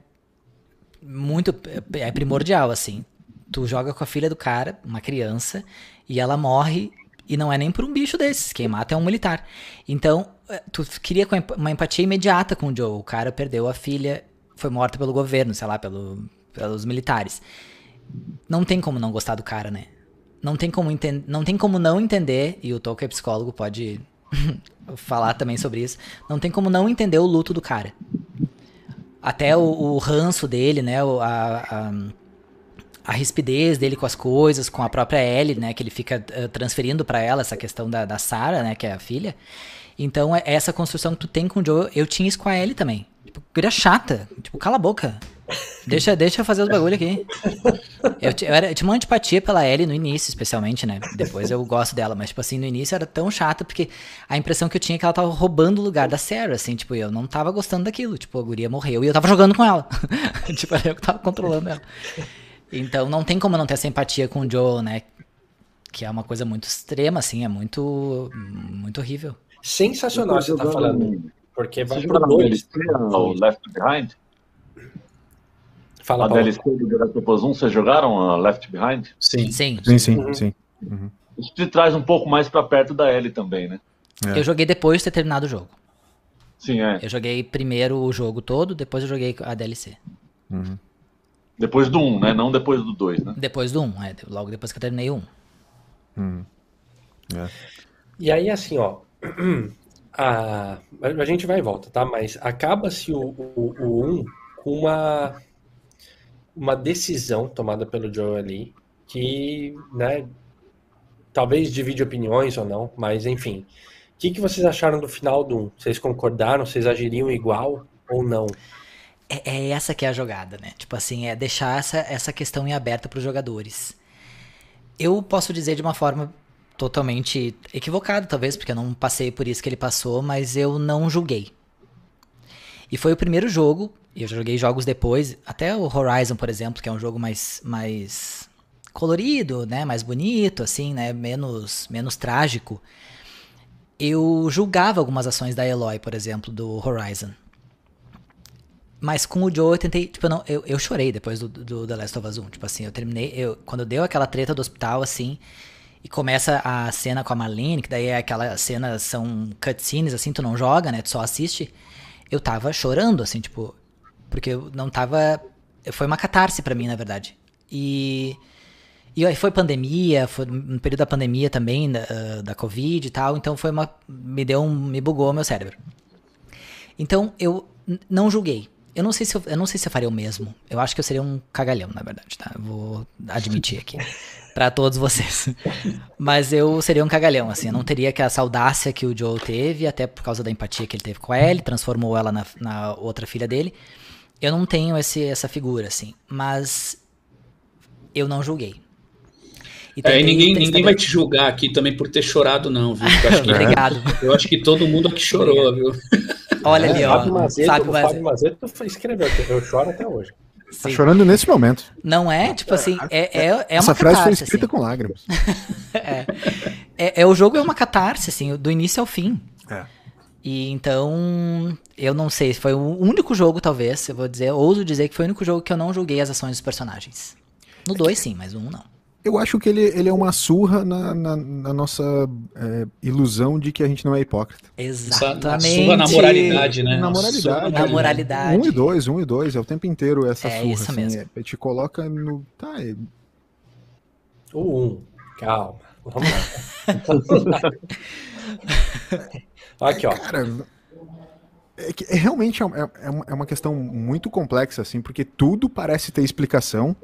muito é primordial, assim. Tu joga com a filha do cara, uma criança, e ela morre e não é nem por um bicho desses, quem mata é um militar. Então, eh, tu cria uma empatia imediata com o Joel. O cara perdeu a filha foi morta pelo governo, sei lá, pelo, pelos militares. Não tem como não gostar do cara, né? Não tem como, não tem como não entender, e o Tolkien é psicólogo, pode [LAUGHS] falar também sobre isso. Não tem como não entender o luto do cara. Até o, o ranço dele, né? A, a, a, rispidez dele com as coisas, com a própria Ellie, né? Que ele fica uh, transferindo para ela essa questão da, da Sarah, né? Que é a filha. Então, é essa construção que tu tem com o Joe, eu tinha isso com a Ellie também. Tipo, guria chata. Tipo, cala a boca. Deixa, deixa eu fazer os bagulho aqui. Eu, eu, era, eu tinha uma antipatia pela Ellie no início, especialmente, né? Depois eu gosto dela, mas, tipo assim, no início era tão chata porque a impressão que eu tinha é que ela tava roubando o lugar da Sarah, assim, tipo, eu não tava gostando daquilo. Tipo, a guria morreu e eu tava jogando com ela. [LAUGHS] tipo, era eu que tava controlando ela. Então não tem como não ter essa empatia com o Joel, né? Que é uma coisa muito extrema, assim, é muito, muito horrível. Sensacional você tá falando. Porque vai pro dois. O Left Behind? Fala, a Paulo. DLC do The Last of Us 1, vocês jogaram a Left Behind? Sim. Sim, sim. sim, uhum. sim. Uhum. Isso te traz um pouco mais para perto da Ellie também, né? É. Eu joguei depois de ter terminado o jogo. Sim, é. Eu joguei primeiro o jogo todo, depois eu joguei a DLC. Uhum. Depois do 1, né? Não depois do 2, né? Depois do 1, é. Logo depois que eu terminei o 1. Uhum. É. E aí, assim, ó. [CLEARS THROAT] a, a gente vai e volta, tá? Mas acaba-se o, o, o 1 com uma, uma decisão tomada pelo Joe ali, que, né, talvez divide opiniões ou não, mas enfim. O que, que vocês acharam do final do 1? Vocês concordaram? Vocês agiriam igual ou não? É, é essa que é a jogada, né? Tipo assim, é deixar essa, essa questão em aberta para os jogadores. Eu posso dizer de uma forma totalmente equivocado, talvez, porque eu não passei por isso que ele passou, mas eu não julguei. E foi o primeiro jogo, e eu joguei jogos depois, até o Horizon, por exemplo, que é um jogo mais, mais colorido, né? Mais bonito, assim, né? Menos, menos trágico. Eu julgava algumas ações da Eloy, por exemplo, do Horizon. Mas com o Joe eu tentei, tipo, não, eu, eu chorei depois do, do The Last of Us 1. Tipo assim, eu terminei, eu, quando deu aquela treta do hospital, assim, e começa a cena com a Marlene, que daí é aquela cena, são cutscenes, assim, tu não joga, né, tu só assiste. Eu tava chorando, assim, tipo, porque eu não tava, foi uma catarse para mim, na verdade. E, e aí foi pandemia, foi no período da pandemia também, da, da Covid e tal, então foi uma, me deu um, me bugou meu cérebro. Então eu não julguei, eu não sei se eu, eu, não sei se eu faria o mesmo. Eu acho que eu seria um cagalhão, na verdade, tá? Eu vou admitir aqui. [LAUGHS] para todos vocês. Mas eu seria um cagalhão, assim. Eu não teria que essa audácia que o Joe teve, até por causa da empatia que ele teve com a Ellie, transformou ela na, na outra filha dele. Eu não tenho esse, essa figura, assim. Mas eu não julguei. E é, ninguém, ninguém vai te julgar aqui também por ter chorado, não, viu? Eu que, [LAUGHS] Obrigado. Eu acho que todo mundo aqui chorou, viu? Olha ali, ó. Fábio Mazeto, Fábio Mazeto. Fábio escreveu, eu choro até hoje. Tá chorando nesse momento. Não é? Tipo assim, é, é, é uma Essa frase foi escrita assim. com lágrimas. [LAUGHS] é. é. É, o jogo é uma catarse, assim, do início ao fim. É. E então, eu não sei, foi o único jogo, talvez, eu vou dizer, ouso dizer que foi o único jogo que eu não julguei as ações dos personagens. No 2, sim, mas no 1 um, não. Eu acho que ele, ele é uma surra na, na, na nossa é, ilusão de que a gente não é hipócrita. Exatamente. Surra na moralidade, né? Na moralidade. Na moralidade. Um e dois, um e dois. É o tempo inteiro essa é surra. Isso assim, mesmo. É, te coloca no. Tá, é... O um. Calma. Vamos lá. [LAUGHS] Aqui, ó. Cara, é, que, é realmente é, é, é uma questão muito complexa, assim, porque tudo parece ter explicação.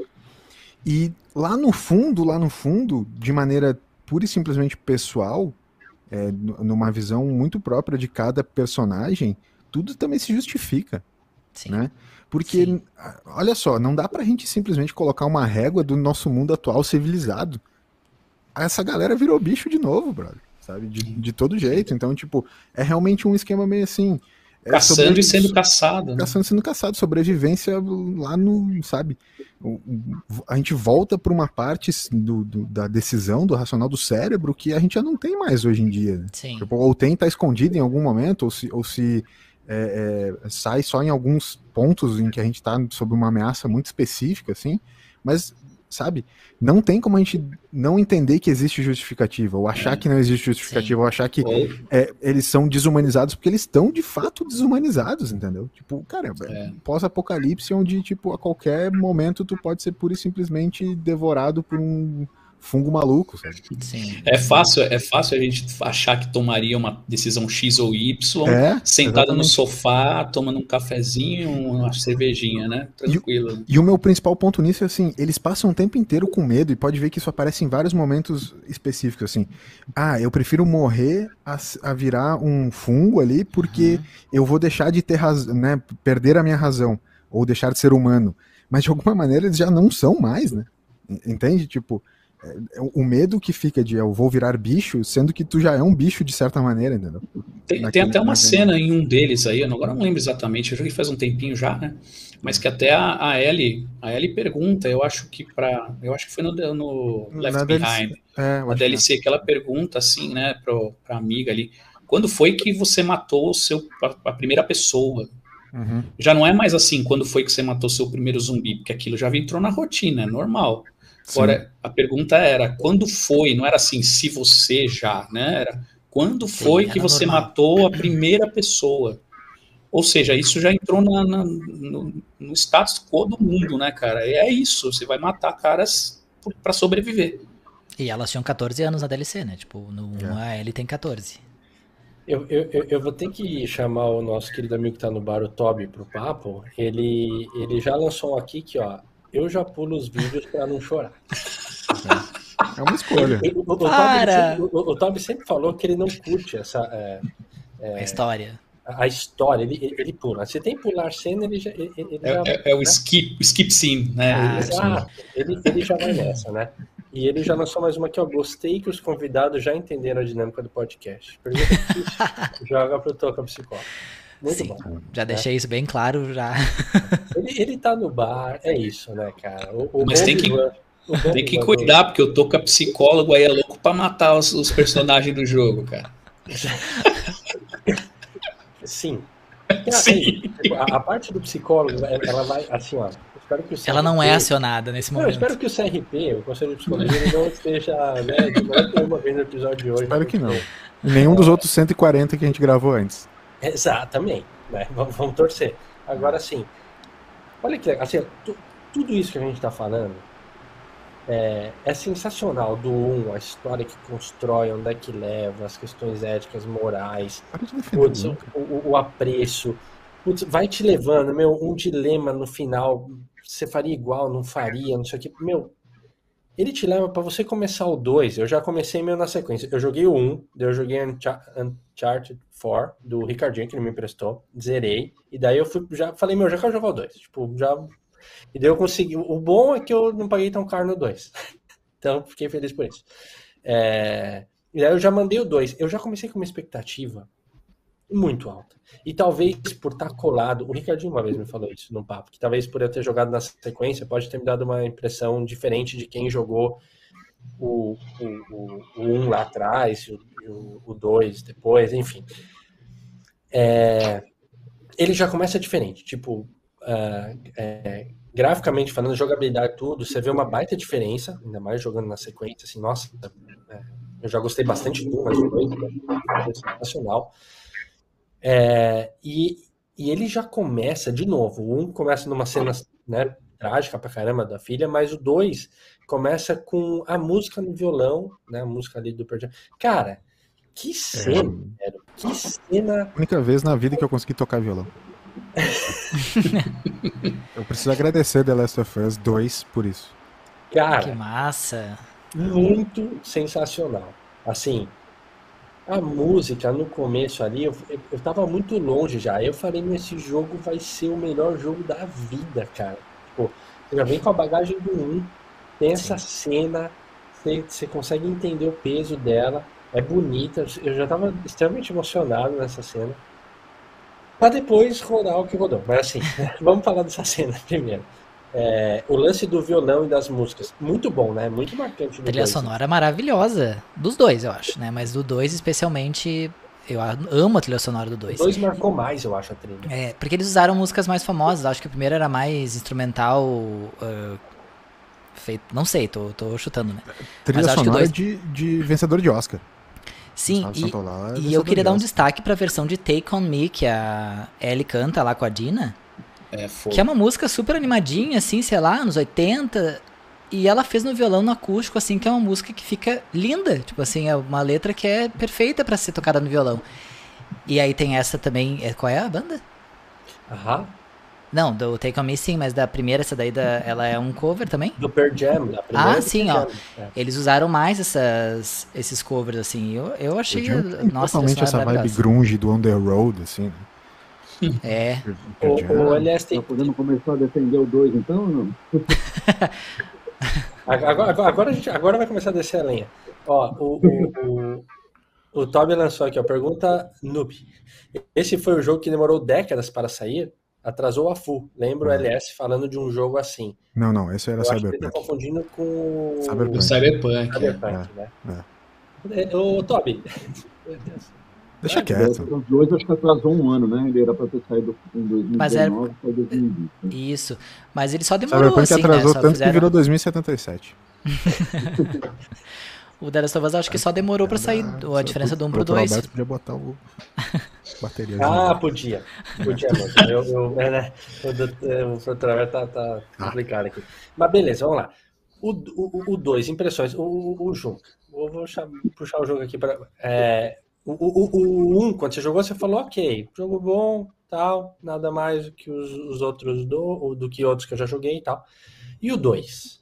E lá no fundo, lá no fundo, de maneira pura e simplesmente pessoal, é, numa visão muito própria de cada personagem, tudo também se justifica. Sim. Né? Porque, Sim. olha só, não dá pra gente simplesmente colocar uma régua do nosso mundo atual civilizado. Essa galera virou bicho de novo, brother. Sabe? De, de todo jeito. Então, tipo, é realmente um esquema meio assim. É Caçando sobre... e sendo caçado. Né? Caçando e sendo caçado. Sobrevivência lá no, sabe? A gente volta para uma parte do, do, da decisão, do racional do cérebro que a gente já não tem mais hoje em dia. Né? Sim. Tipo, ou tem, tá escondido em algum momento, ou se, ou se é, é, sai só em alguns pontos em que a gente está sob uma ameaça muito específica, assim. Mas sabe? Não tem como a gente não entender que existe justificativa, ou achar é. que não existe justificativa, Sim. ou achar que é, eles são desumanizados, porque eles estão de fato desumanizados, entendeu? Tipo, cara, é. é. pós-apocalipse onde, tipo, a qualquer momento tu pode ser pura e simplesmente devorado por um fungo maluco, sabe? Sim. É fácil, é fácil a gente achar que tomaria uma decisão X ou Y é, sentado exatamente. no sofá, tomando um cafezinho, uma cervejinha, né? Tranquilo. E, e, o meu principal ponto nisso é assim, eles passam o tempo inteiro com medo e pode ver que isso aparece em vários momentos específicos, assim. Ah, eu prefiro morrer a, a virar um fungo ali porque uhum. eu vou deixar de ter razão, né? Perder a minha razão ou deixar de ser humano. Mas de alguma maneira eles já não são mais, né? Entende? Tipo, o medo que fica de eu vou virar bicho, sendo que tu já é um bicho de certa maneira, entendeu? Tem, tem até uma cena em um deles aí, agora não lembro exatamente, eu joguei faz um tempinho já, né? Mas que até a, a Ellie, a Ellie pergunta, eu acho que para, eu acho que foi no, no Left Na Behind. É, a DLC que ela pergunta assim, né, pro, pra amiga ali, quando foi que você matou o seu a, a primeira pessoa? Uhum. Já não é mais assim, quando foi que você matou seu primeiro zumbi, porque aquilo já entrou na rotina, é normal. Agora, a pergunta era, quando foi? Não era assim, se você já, né? Era, quando foi Sim, que você normal. matou a primeira pessoa? Ou seja, isso já entrou na, na, no, no, status quo do mundo, né, cara? E é isso, você vai matar caras para sobreviver. E elas tinham 14 anos na DLC, né? Tipo, no é. ele tem 14. Eu, eu, eu vou ter que chamar o nosso querido amigo que tá no bar, o Toby, pro papo. Ele, ele já lançou um aqui que, ó, eu já pulo os vídeos para não chorar. É uma escolha. O, o, o, Toby sempre, o, Toby sempre falou que ele não curte essa. É, é, a história. A, a história, ele, ele, ele, pula. Se tem pular cena, ele já. Ele, ele é, já, é, é, o né? skip, skip scene, né? Ah, Exato. Ele, ele já vai nessa, né? E ele já lançou mais uma que eu gostei que os convidados já entenderam a dinâmica do podcast. Pergunta joga pro Toca Psicólogo. Muito Sim, bom. Já deixei isso bem claro já. [LAUGHS] Ele, ele tá no bar, é isso, né, cara? O, o Mas tem que, Tem que cuidar, porque eu tô com a psicóloga aí, é louco pra matar os, os personagens do jogo, cara. [LAUGHS] Sim. Sim. A, a, parte do psicólogo, ela vai assim, ó. CRP, ela não é acionada nesse momento. eu espero que o CRP, o Conselho de Psicologia, não esteja né, de uma vez no episódio de hoje. Espero que não. Nenhum dos outros 140 que a gente gravou antes. Exatamente. Né? Vamos, vamos torcer. Agora sim. Olha que assim, tudo isso que a gente está falando é, é, sensacional do 1, a história que constrói, onde é que leva, as questões éticas, morais, putz, o, o, o, apreço, putz, vai te levando, meu, um dilema no final, você faria igual, não faria, não sei o que, meu, ele te leva para você começar o 2, eu já comecei meio na sequência, eu joguei o 1, eu joguei Uncharted 4, do Ricardinho, que ele me emprestou, zerei, e daí eu fui, já falei, meu, já quero jogar o 2, tipo, já e daí eu consegui. O bom é que eu não paguei tão caro no 2. [LAUGHS] então fiquei feliz por isso. É... E aí eu já mandei o 2. Eu já comecei com uma expectativa muito alta. E talvez por estar colado, o Ricardinho uma vez me falou isso no papo, que talvez por eu ter jogado na sequência pode ter me dado uma impressão diferente de quem jogou o 1 o, o, um lá atrás, o 2 depois, enfim. É, ele já começa diferente, tipo, uh, é, graficamente falando, jogabilidade, tudo, você vê uma baita diferença, ainda mais jogando na sequência, assim, nossa, é, eu já gostei bastante do mas dois é sensacional. É, e, e ele já começa, de novo, um começa numa cena né, trágica pra caramba da filha, mas o dois começa com a música no violão, né, a música ali do Pearl Cara, que cena, é. que cena... única vez na vida que eu consegui tocar violão. [LAUGHS] Eu preciso agradecer The Last of Us 2 por isso. Cara, que massa! Muito sensacional. Assim, a música no começo ali, eu, eu tava muito longe já. Eu falei, esse jogo vai ser o melhor jogo da vida, cara. Você já vem com a bagagem do 1, tem essa cena, você, você consegue entender o peso dela, é bonita. Eu já tava extremamente emocionado nessa cena para depois rodar o que rodou. Mas assim, [LAUGHS] vamos falar dessa cena [LAUGHS] primeiro. É, o lance do violão e das músicas, muito bom, né? Muito marcante. A trilha dois. sonora maravilhosa. Dos dois, eu acho, né? Mas do dois, especialmente, eu amo a trilha sonora do 2. O 2 marcou mais, eu acho, a trilha. É, porque eles usaram músicas mais famosas. Acho que o primeiro era mais instrumental. Uh, feito, não sei, tô, tô chutando, né? Trilha sonora dois... de, de vencedor de Oscar. Sim, e, e eu queria dar um destaque para a versão de Take On Me, que a Ellie canta lá com a Dina. É, que é uma música super animadinha, assim, sei lá, nos 80. E ela fez no violão no acústico, assim, que é uma música que fica linda. Tipo assim, é uma letra que é perfeita para ser tocada no violão. E aí tem essa também. É, qual é a banda? Aham. Não, do Take On Me sim, mas da primeira, essa daí, da, ela é um cover também? Do Pearl Jam, da primeira. Ah, sim, ó. É. Eles usaram mais essas, esses covers, assim. Eu, eu achei. Nossa, totalmente essa vibe grunge do On The Road, assim. É. O, o, aliás, tem... Tá podendo começar a defender o 2, então, não? [LAUGHS] agora, agora, a gente, agora vai começar a descer a lenha. Ó, o, o, o, o Toby lançou aqui, ó, pergunta noob. Esse foi o jogo que demorou décadas para sair? atrasou a FU. Lembro o LS falando de um jogo assim. Não, não, esse era Eu Cyberpunk. Acho que ele tá confundindo com Cyberpunk. O Cyberpunk. Cyberpunk, é. né? É. Ô, Toby. [LAUGHS] Deixa é, quieto. Os dois acho que atrasou um ano, né? Ele era para ter saído em 2019 mas era... 2020. Né? Isso. Mas ele só demorou Cyberpunk assim, atrasou né? tanto fizeram... que virou 2077. [LAUGHS] O The Last of Us acho que só demorou pra sair ah, a diferença do 1 pro 2. podia botar o bateria. Ah, podia. Podia, mas eu, eu, é, né? O, o tá, tá ah. complicado aqui. Mas beleza, vamos lá. O 2, impressões. O, o, o jogo. Vou, vou puxar, puxar o jogo aqui para. É, o 1, um, quando você jogou, você falou, ok, jogo bom, tal, nada mais do que os, os outros do, do que outros que eu já joguei e tal. E o 2?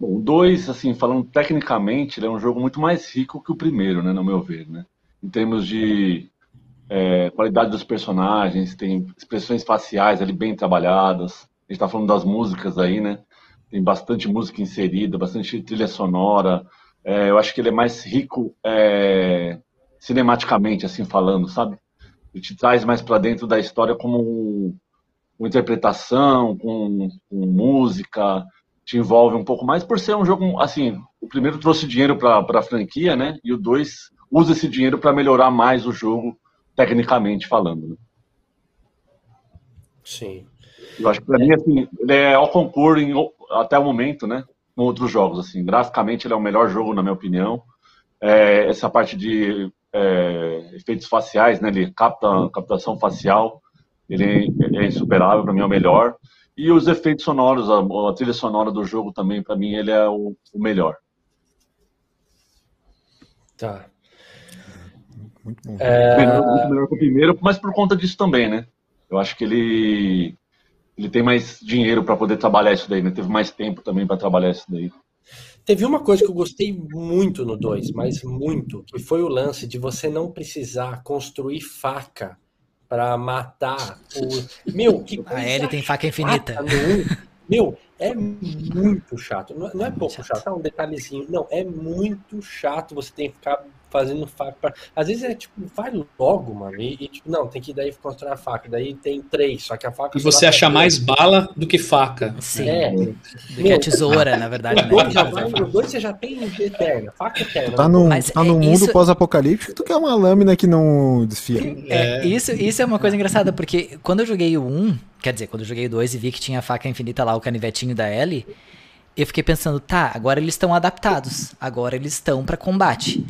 Bom, o 2, assim, falando tecnicamente, ele é um jogo muito mais rico que o primeiro, né, no meu ver, né? Em termos de é, qualidade dos personagens, tem expressões faciais ali bem trabalhadas. A gente está falando das músicas aí, né? Tem bastante música inserida, bastante trilha sonora. É, eu acho que ele é mais rico é, cinematicamente, assim falando, sabe? Ele te traz mais para dentro da história como com interpretação, com, com música, te envolve um pouco mais, por ser um jogo, assim, o primeiro trouxe dinheiro para a franquia, né? E o dois usa esse dinheiro para melhorar mais o jogo, tecnicamente falando. Né? Sim. Eu acho que para é. mim, assim, ele é ao concurso em, até o momento, né? Com outros jogos, assim. Graficamente, ele é o melhor jogo, na minha opinião. É, essa parte de é, efeitos faciais, né? Ele capta captação facial, ele é, é insuperável, para mim é o melhor. E os efeitos sonoros, a, a trilha sonora do jogo também, para mim, ele é o, o melhor. Tá. Muito bom. É... Muito melhor que o primeiro, mas por conta disso também, né? Eu acho que ele ele tem mais dinheiro para poder trabalhar isso daí, né? Teve mais tempo também para trabalhar isso daí. Teve uma coisa que eu gostei muito no 2, mas muito, que foi o lance de você não precisar construir faca para matar o. Meu, que A Ellie tem faca infinita. Meu, é [LAUGHS] muito chato. Não é, é pouco chato. chato, é um detalhezinho. Não, é muito chato você tem que ficar fazendo faca. Pra... Às vezes é tipo, vai logo, mano. E, e, tipo, não, tem que daí construir a faca. Daí tem três, só que a faca. E você acha mais bala do que faca. Sim. É. Do que a tesoura, na verdade. Né? Dois já vai, dois você já tem eterna, faca eterna. Tá num, Mas tá é, mundo isso... pós-apocalíptico, tu quer uma lâmina que não desfia. É, é, Isso, isso é uma coisa engraçada, porque quando eu joguei o 1, quer dizer, quando eu joguei o 2 e vi que tinha a faca infinita lá, o canivetinho da Ellie, eu fiquei pensando, tá, agora eles estão adaptados, agora eles estão para combate.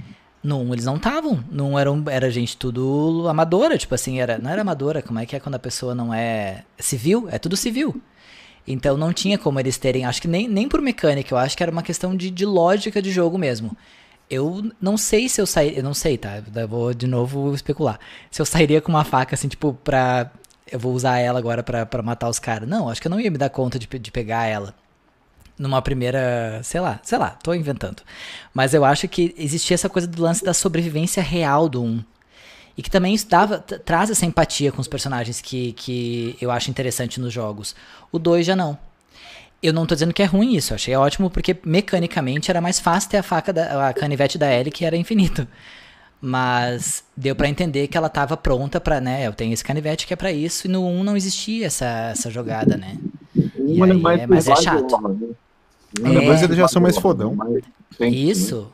1 eles não estavam. No 1 era, gente tudo amadora, tipo assim, era, não era amadora, como é que é quando a pessoa não é civil? É tudo civil. Então não tinha como eles terem, acho que nem, nem por mecânica, eu acho que era uma questão de, de lógica de jogo mesmo. Eu não sei se eu sairia, eu não sei, tá? Eu vou de novo especular. Se eu sairia com uma faca assim, tipo, pra. Eu vou usar ela agora pra, pra matar os caras. Não, acho que eu não ia me dar conta de, de pegar ela numa primeira, sei lá, sei lá, tô inventando. Mas eu acho que existia essa coisa do lance da sobrevivência real do 1. E que também dava, traz essa empatia com os personagens que, que eu acho interessante nos jogos. O 2 já não. Eu não tô dizendo que é ruim isso, eu achei ótimo porque mecanicamente era mais fácil ter a faca da a canivete da Ellie que era infinito. Mas deu para entender que ela tava pronta para, né, eu tenho esse canivete que é para isso e no 1 não existia essa, essa jogada, né? E aí, é, mas é chato. Né? É, Depois eles já são mais fodão. Isso.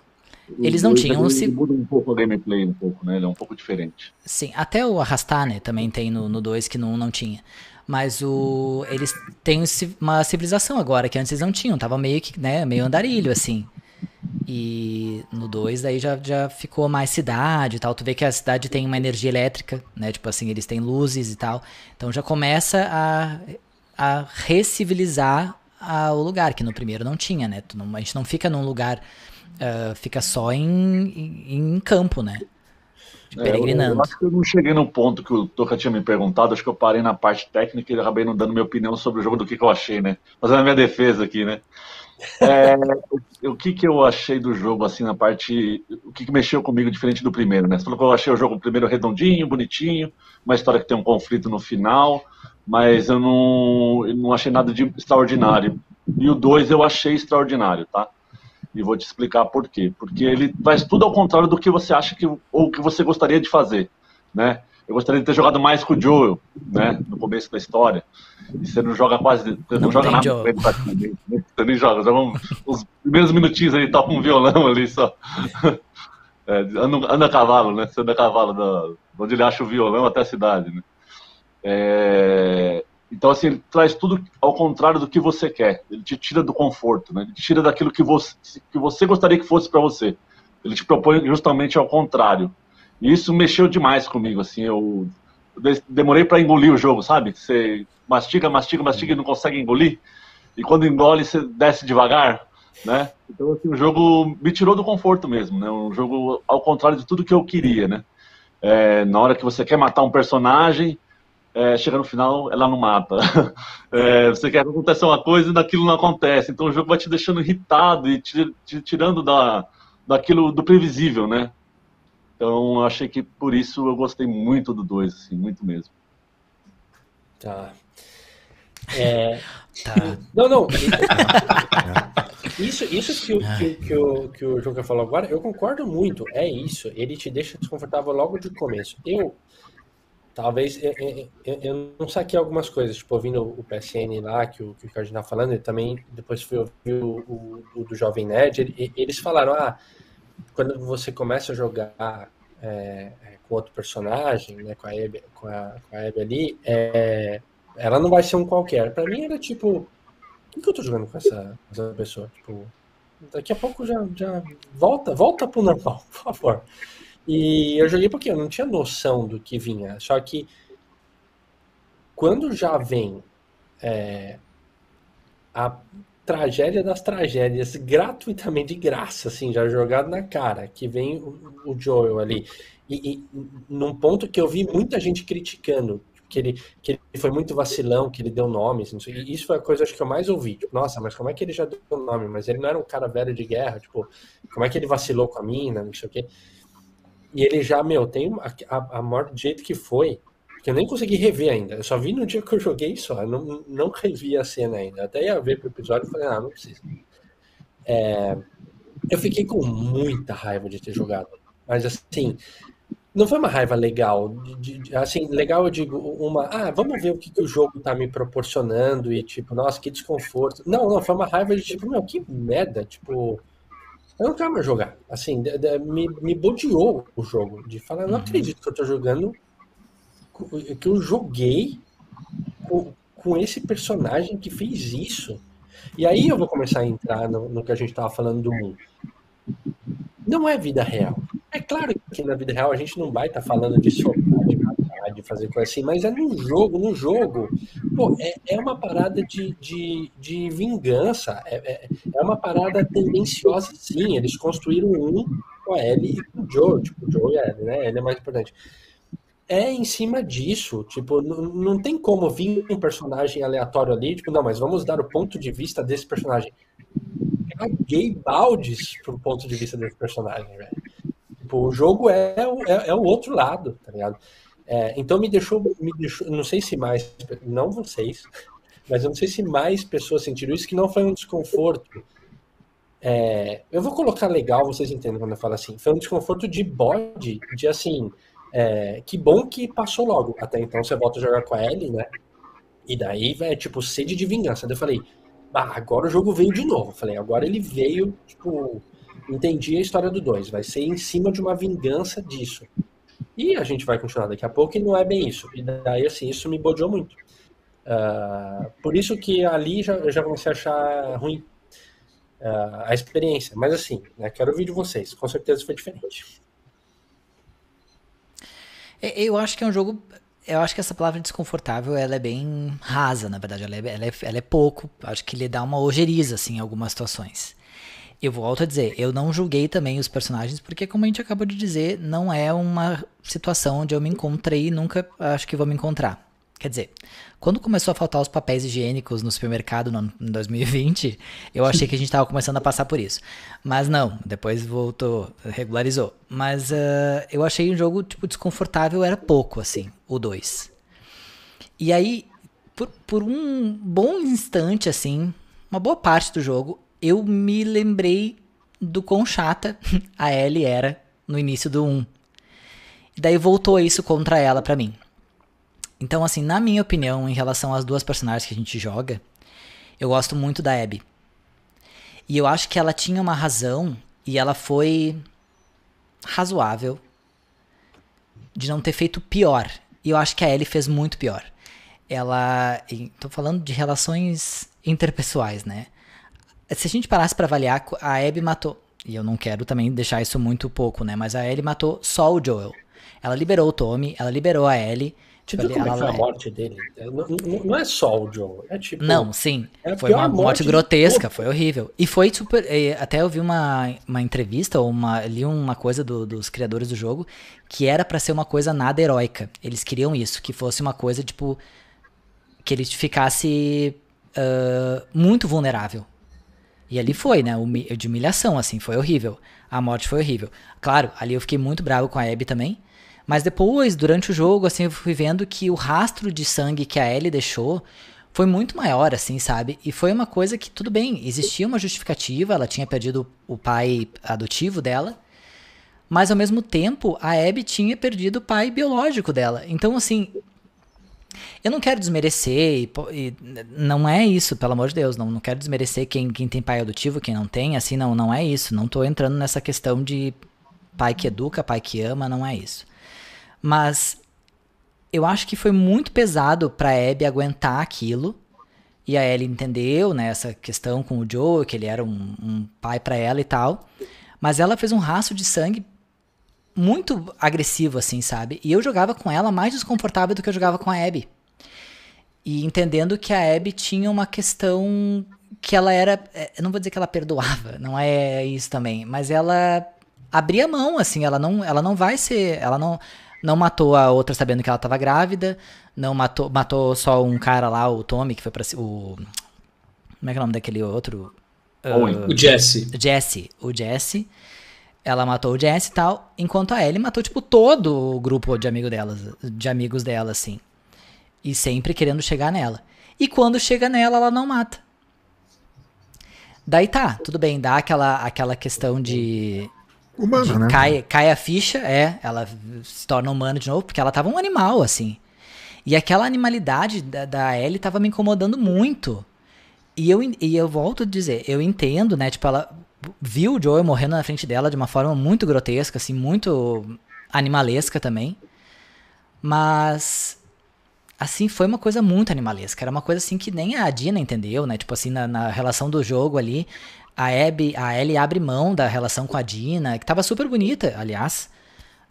Eles não tinham. Ele se... muda um pouco o gameplay, um pouco, né? Ele é um pouco diferente. Sim, até o arrastar, né? Também tem no 2 que no 1 não tinha. Mas o eles têm uma civilização agora, que antes eles não tinham. Tava meio que, né? Meio andarilho, assim. E no 2 daí já, já ficou mais cidade e tal. Tu vê que a cidade tem uma energia elétrica, né? Tipo assim, eles têm luzes e tal. Então já começa a, a recivilizar a, o lugar, que no primeiro não tinha, né? Não, a gente não fica num lugar, uh, fica só em, em, em campo, né? peregrinando. É, eu, eu, acho que eu não cheguei no ponto que o Toca tinha me perguntado, acho que eu parei na parte técnica e acabei não dando minha opinião sobre o jogo do que, que eu achei, né? Fazendo a minha defesa aqui, né? É, o, [LAUGHS] o, que, que eu achei do jogo, assim, na parte. O que, que mexeu comigo diferente do primeiro, né? Você falou que eu achei o jogo primeiro redondinho, bonitinho, uma história que tem um conflito no final, mas eu não, eu não achei nada de extraordinário. E o 2 eu achei extraordinário, tá? E vou te explicar por quê. Porque ele faz tudo ao contrário do que você acha que ou que você gostaria de fazer, né? Eu gostaria de ter jogado mais com o Joel, né? No começo da história. E você não joga quase, você não, não joga nada com ele praticamente. Né? Você nem joga, joga um, os primeiros minutinhos aí, toca um violão ali só. [LAUGHS] É, anda, anda a cavalo, né? Você anda a cavalo da, onde ele acha o violão até a cidade, né? É, então, assim, ele traz tudo ao contrário do que você quer. Ele te tira do conforto, né? Ele te tira daquilo que você, que você gostaria que fosse para você. Ele te propõe justamente ao contrário. E isso mexeu demais comigo, assim, eu demorei para engolir o jogo, sabe? Você mastiga, mastiga, mastiga e não consegue engolir. E quando engole, você desce devagar, né? Então, assim, o jogo me tirou do conforto mesmo, né? Um jogo ao contrário de tudo que eu queria, né? É, na hora que você quer matar um personagem, é, chega no final, ela não mata. [LAUGHS] É, você quer que aconteça uma coisa e daquilo não acontece. Então o jogo vai te deixando irritado e te, te tirando da, daquilo do previsível, né? Então achei que por isso eu gostei muito do 2, assim, muito mesmo. Tá. É... tá. Não, não. Isso, isso que, o, que, que, o, que o João falou agora, eu concordo muito. É isso. Ele te deixa desconfortável logo de começo. Eu talvez eu, eu, eu, não saquei algumas coisas, tipo, ouvindo o PSN lá, que o, que o tá falando, e também depois fui ouvir o, o, do Jovem Nerd, ele, eles falaram, ah, quando você começa a jogar é, é, com outro personagem, né, com a Abby, com a, com a ali, é, ela não vai ser um qualquer. Pra mim era tipo, o que, que eu tô jogando com essa, essa pessoa? Tipo, daqui a pouco já, já volta, volta pro normal, [LAUGHS] por favor. E eu joguei porque eu não tinha noção do que vinha. Só que quando já vem é, a tragédia das tragédias, gratuitamente de graça, assim, já jogado na cara, que vem o, o Joel ali. E, e, num ponto que eu vi muita gente criticando, que ele, que ele foi muito vacilão, que ele deu nomes, não sei, e isso foi a coisa acho que eu mais ouvi. Tipo, nossa, mas como é que ele já deu nome? Mas ele não era um cara velho de guerra, tipo, como é que ele vacilou com a mina, não sei o quê. E ele já, meu, tem a, a, morte do jeito que foi, que eu nem consegui rever ainda. Eu só vi no dia que eu joguei só. Eu não, não revi a cena ainda. Até ia ver pro episódio e falei, ah, não precisa. É, eu fiquei com muita raiva de ter jogado. Mas assim, não foi uma raiva legal. De, de, assim, legal eu digo, uma, ah, vamos ver o que, que, o jogo tá me proporcionando e tipo, nossa, que desconforto. Não, não, foi uma raiva de tipo, meu, que merda, tipo, eu não quero mais jogar. Assim, de, de, me, me bodeou o jogo, de falar, não uhum. acredito que eu tô jogando que eu joguei com, com, esse personagem que fez isso. E aí eu vou começar a entrar no, no que a gente estava falando do mundo. Não é vida real. É claro que na vida real a gente não vai estar tá falando de soprar, de fazer coisa assim, mas é no jogo, no jogo. Pô, é, é uma parada de, de, de vingança, é, é, é uma parada tendenciosa, sim. Eles construíram um com a Ellie e com o Joe, tipo, o Joe e a Ellie, né? Ele é mais importante é em cima disso. Tipo, não tem como vir um personagem aleatório ali, tipo, não, mas vamos dar o ponto de vista desse personagem. Caguei baldes pro ponto de vista desse personagem, velho. Tipo, o jogo é, é, é, o outro lado, tá ligado? É, então me deixou, me deixou, não sei se mais, não vocês, mas eu não sei se mais pessoas sentiram isso, que não foi um desconforto. É, eu vou colocar legal, vocês entendem quando eu falo assim. Foi um desconforto de bode, de assim, é, que bom que passou logo. Até então você volta a jogar com a Ellie, né? E daí, é tipo, sede de vingança. Daí eu falei, ah, agora o jogo veio de novo. Eu falei, agora ele veio, tipo, entendi a história do 2. Vai ser em cima de uma vingança disso. E a gente vai continuar daqui a pouco e não é bem isso. E daí, assim, isso me bodeou muito. Uh, por isso que ali já, eu já comecei a achar ruim uh, a experiência. Mas assim, né, quero ouvir de vocês. Com certeza foi diferente. É, eu acho que é um jogo. Eu acho que essa palavra desconfortável ela é bem rasa, na verdade. Ela é, ela é, ela é pouco. Acho que lhe dá uma ojeriza, assim, em algumas situações. Eu volto a dizer, eu não julguei também os personagens, porque, como a gente acabou de dizer, não é uma situação onde eu me encontrei e nunca acho que vou me encontrar. Quer dizer, quando começou a faltar os papéis higiênicos no supermercado no, em 2020, eu achei que a gente estava começando a passar por isso. Mas não, depois voltou, regularizou. Mas uh, eu achei um jogo, tipo, desconfortável, era pouco, assim, o 2. E aí, por, por um bom instante, assim, uma boa parte do jogo, eu me lembrei do quão chata [LAUGHS] a Ellie era no início do 1. E daí voltou isso contra ela para mim. Então, assim, na minha opinião, em relação às duas personagens que a gente joga, eu gosto muito da Abby. E eu acho que ela tinha uma razão e ela foi razoável de não ter feito pior. E eu acho que a Ellie fez muito pior. Ela. Tô falando de relações interpessoais, né? Se a gente parasse para avaliar, a Abby matou. E eu não quero também deixar isso muito pouco, né? Mas a Ellie matou só o Joel. Ela liberou o Tommy, ela liberou a Ellie Tipo, viu como é foi a morte dele? Não, não, é só o Joe, é tipo... Não, sim, é foi uma morte, morte grotesca, foi horrível. E foi super... Até eu vi uma, uma entrevista, ou uma, li uma coisa do, dos criadores do jogo, que era para ser uma coisa nada heróica. Eles queriam isso, que fosse uma coisa, tipo... Que ele ficasse uh, muito vulnerável. E ali foi, né? De humilhação, assim, foi horrível. A morte foi horrível. Claro, ali eu fiquei muito bravo com a Abby também. Mas depois, durante o jogo, assim, eu fui vendo que o rastro de sangue que a Ellie deixou foi muito maior, assim, sabe? E foi uma coisa que, tudo bem, existia uma justificativa, ela tinha perdido o pai adotivo dela, Mas ao mesmo tempo, a Abby tinha perdido o pai biológico dela. Então, assim, eu não quero desmerecer, e, e, não é isso, pelo amor de Deus, não, não quero desmerecer quem, quem tem pai adotivo, quem não tem, assim, não, não é isso. Não tô entrando nessa questão de pai que educa, pai que ama, não é isso. Mas eu acho que foi muito pesado pra Abby aguentar aquilo. E a Ellie entendeu, né, essa questão com o Joe, que ele era um, um pai para ela e tal. Mas ela fez um rastro de sangue muito agressivo, assim, sabe? E eu jogava com ela mais desconfortável do que eu jogava com a Abby. E entendendo que a Abby tinha uma questão que ela era. É, eu não vou dizer que ela perdoava, não é isso também, mas ela abria mão, assim, ela não, ela não vai ser. Ela não não matou a outra sabendo que ela estava grávida, não matou, matou só um cara lá, o Tommy, que foi para o como é que é o nome daquele outro? Uh, o Jesse. Jesse, o Jesse. Ela matou o Jesse e tal, enquanto a Ellie matou tipo todo o grupo de amigos delas, de amigos dela assim. E sempre querendo chegar nela. E quando chega nela, ela não mata. Daí tá, tudo bem, dá aquela aquela questão de Humana, né? Cai, cai a ficha, é, ela se torna humana de novo, porque ela tava um animal, assim. E aquela animalidade da, da Ellie tava me incomodando muito. E eu, e eu volto a dizer, eu entendo, né? Tipo, ela viu o Joel morrendo na frente dela de uma forma muito grotesca, assim, muito animalesca também. Mas assim, foi uma coisa muito animalesca. Era uma coisa assim que nem a Dina entendeu, né? Tipo assim, na, na relação do jogo ali a Abby, a Ellie abre mão da relação com a Dina, que estava super bonita, aliás.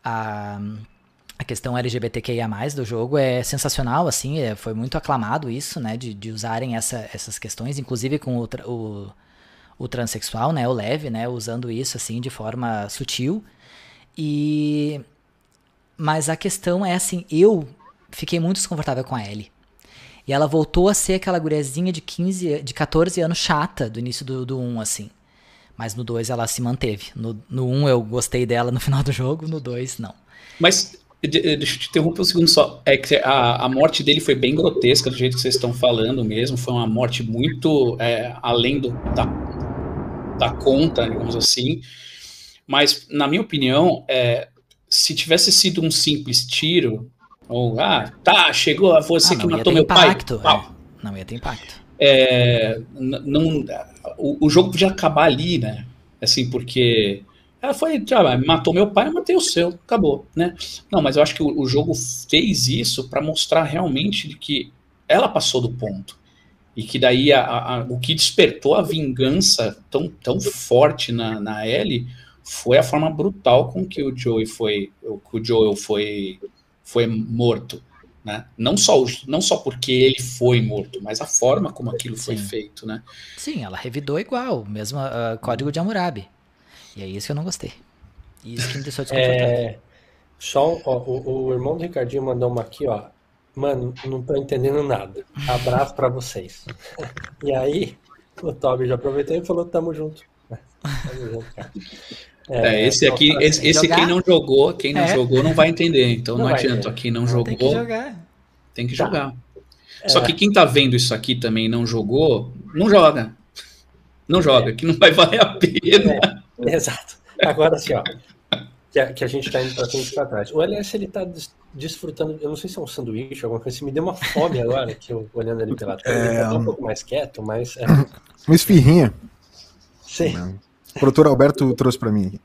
A, a questão LGBTQIA+, do jogo é sensacional, assim, é, foi muito aclamado isso, né, de, de usarem essa, essas questões, inclusive com o, o, o transexual, né, o Leve, né, usando isso, assim, de forma sutil. E... Mas a questão é, assim, eu fiquei muito desconfortável com a Ellie. E ela voltou a ser aquela guriazinha de 15, de 14 anos chata do início do, do 1, assim. Mas no 2 ela se manteve. No, no 1 eu gostei dela no [LAUGHS] final do jogo, no 2 não. Mas deixa eu te interromper um segundo só. É que a, a morte dele foi bem grotesca, do jeito que vocês estão falando mesmo. Foi uma morte muito é, além do, da, da conta, digamos assim. Mas, na minha opinião, é, se tivesse sido um simples tiro, ou, ah, tá, chegou, você ah, que matou meu impacto, pai. É. Não ia ter impacto. É, não, o, o, jogo podia acabar ali, né? Assim, porque ela foi, ah, matou meu pai, eu matei o seu, acabou, né? Não, mas eu acho que o, o jogo fez isso para mostrar realmente que ela passou do ponto. E que daí a, a, o que despertou a vingança tão, tão forte na, na Ellie foi a forma brutal com que o Joey foi, que o Joel foi foi morto. Né? Não, só, não só porque ele foi morto, mas a forma como aquilo Sim. foi feito. Né? Sim, ela revidou igual, mesmo uh, código de Hammurabi. E é isso que eu não gostei. E isso que me deixou desconfortável. É, só, ó, o, o, irmão do Ricardinho mandou uma aqui, ó. Mano, não tô entendendo nada. Abraço para vocês. e aí, o Toby já aproveitou e falou: tamo junto. Tamo junto, cara. É, é, esse aqui, esse, esse quem não jogou, quem não é. jogou não vai entender. Então não, não adianta. Quem não, jogou. Tem que jogar. Tem que tá. jogar. É. Só que quem tá vendo isso aqui também e não jogou, não joga. Não joga, que não vai valer a pena. É, exato. Agora assim, ó. Que a, que a gente tá indo pra frente e pra trás. O LS ele tá des, desfrutando, eu não sei se é um sanduíche, alguma coisa assim, me deu uma fome agora, que eu olhando ele pela tela. Ele tá um pouco mais quieto, mas. É... Uma esfirrinha. Sim. O produtor Alberto trouxe para mim.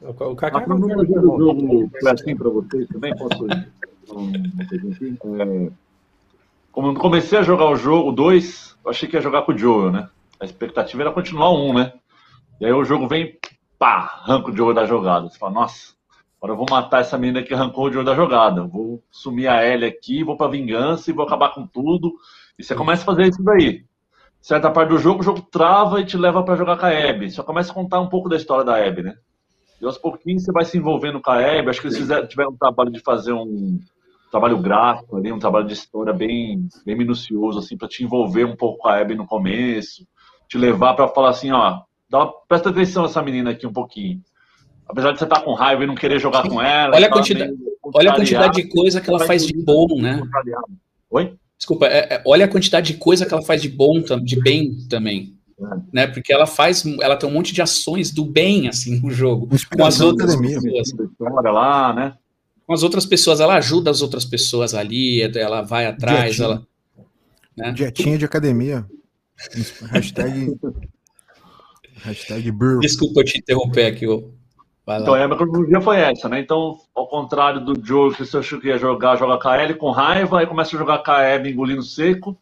O, o Kaká a cronologia do jogo foi assim para vocês também? Posso é, como comecei a jogar o jogo 2, eu achei que ia jogar com o Joel, né? A expectativa era continuar um, né? E aí o jogo vem, pá, arranca o da jogada. Você fala, nossa, agora eu vou matar essa menina que arrancou o Joel da jogada. Vou sumir a Ellie aqui, vou pra vingança e vou acabar com tudo. E você começa a fazer isso daí certa parte do jogo, o jogo trava e te leva para jogar com a Abby. Só começa a contar um pouco da história da Abby, né? E aos pouquinhos você vai se envolvendo com a Abby. Acho que eles fizeram, tiveram um trabalho de fazer um trabalho gráfico ali, um trabalho de história bem, bem minucioso, assim, para te envolver um pouco com a Abby no começo, te levar para falar assim, ó, dá, presta atenção nessa menina aqui um pouquinho. Apesar de você estar tá com raiva e não querer jogar com ela. Olha a, quantidade, olha a quantidade de coisa que ela faz de bom, né? Oi? Desculpa, é, é, olha a quantidade de coisa que ela faz de bom, de bem também. né? Porque ela faz, ela tem um monte de ações do bem assim no jogo, com as outras academia. pessoas. lá, né? Com as outras pessoas, ela ajuda as outras pessoas ali, ela vai atrás, Dietinha. ela né? Dietinha de academia. [LAUGHS] Hashtag Hashtag burro. Desculpa te interromper aqui, então, a minha cronologia foi essa, né? Então, ao contrário do Joe, que você achou que ia jogar, joga com a Ellie com raiva, aí começa a jogar com a Abby engolindo seco,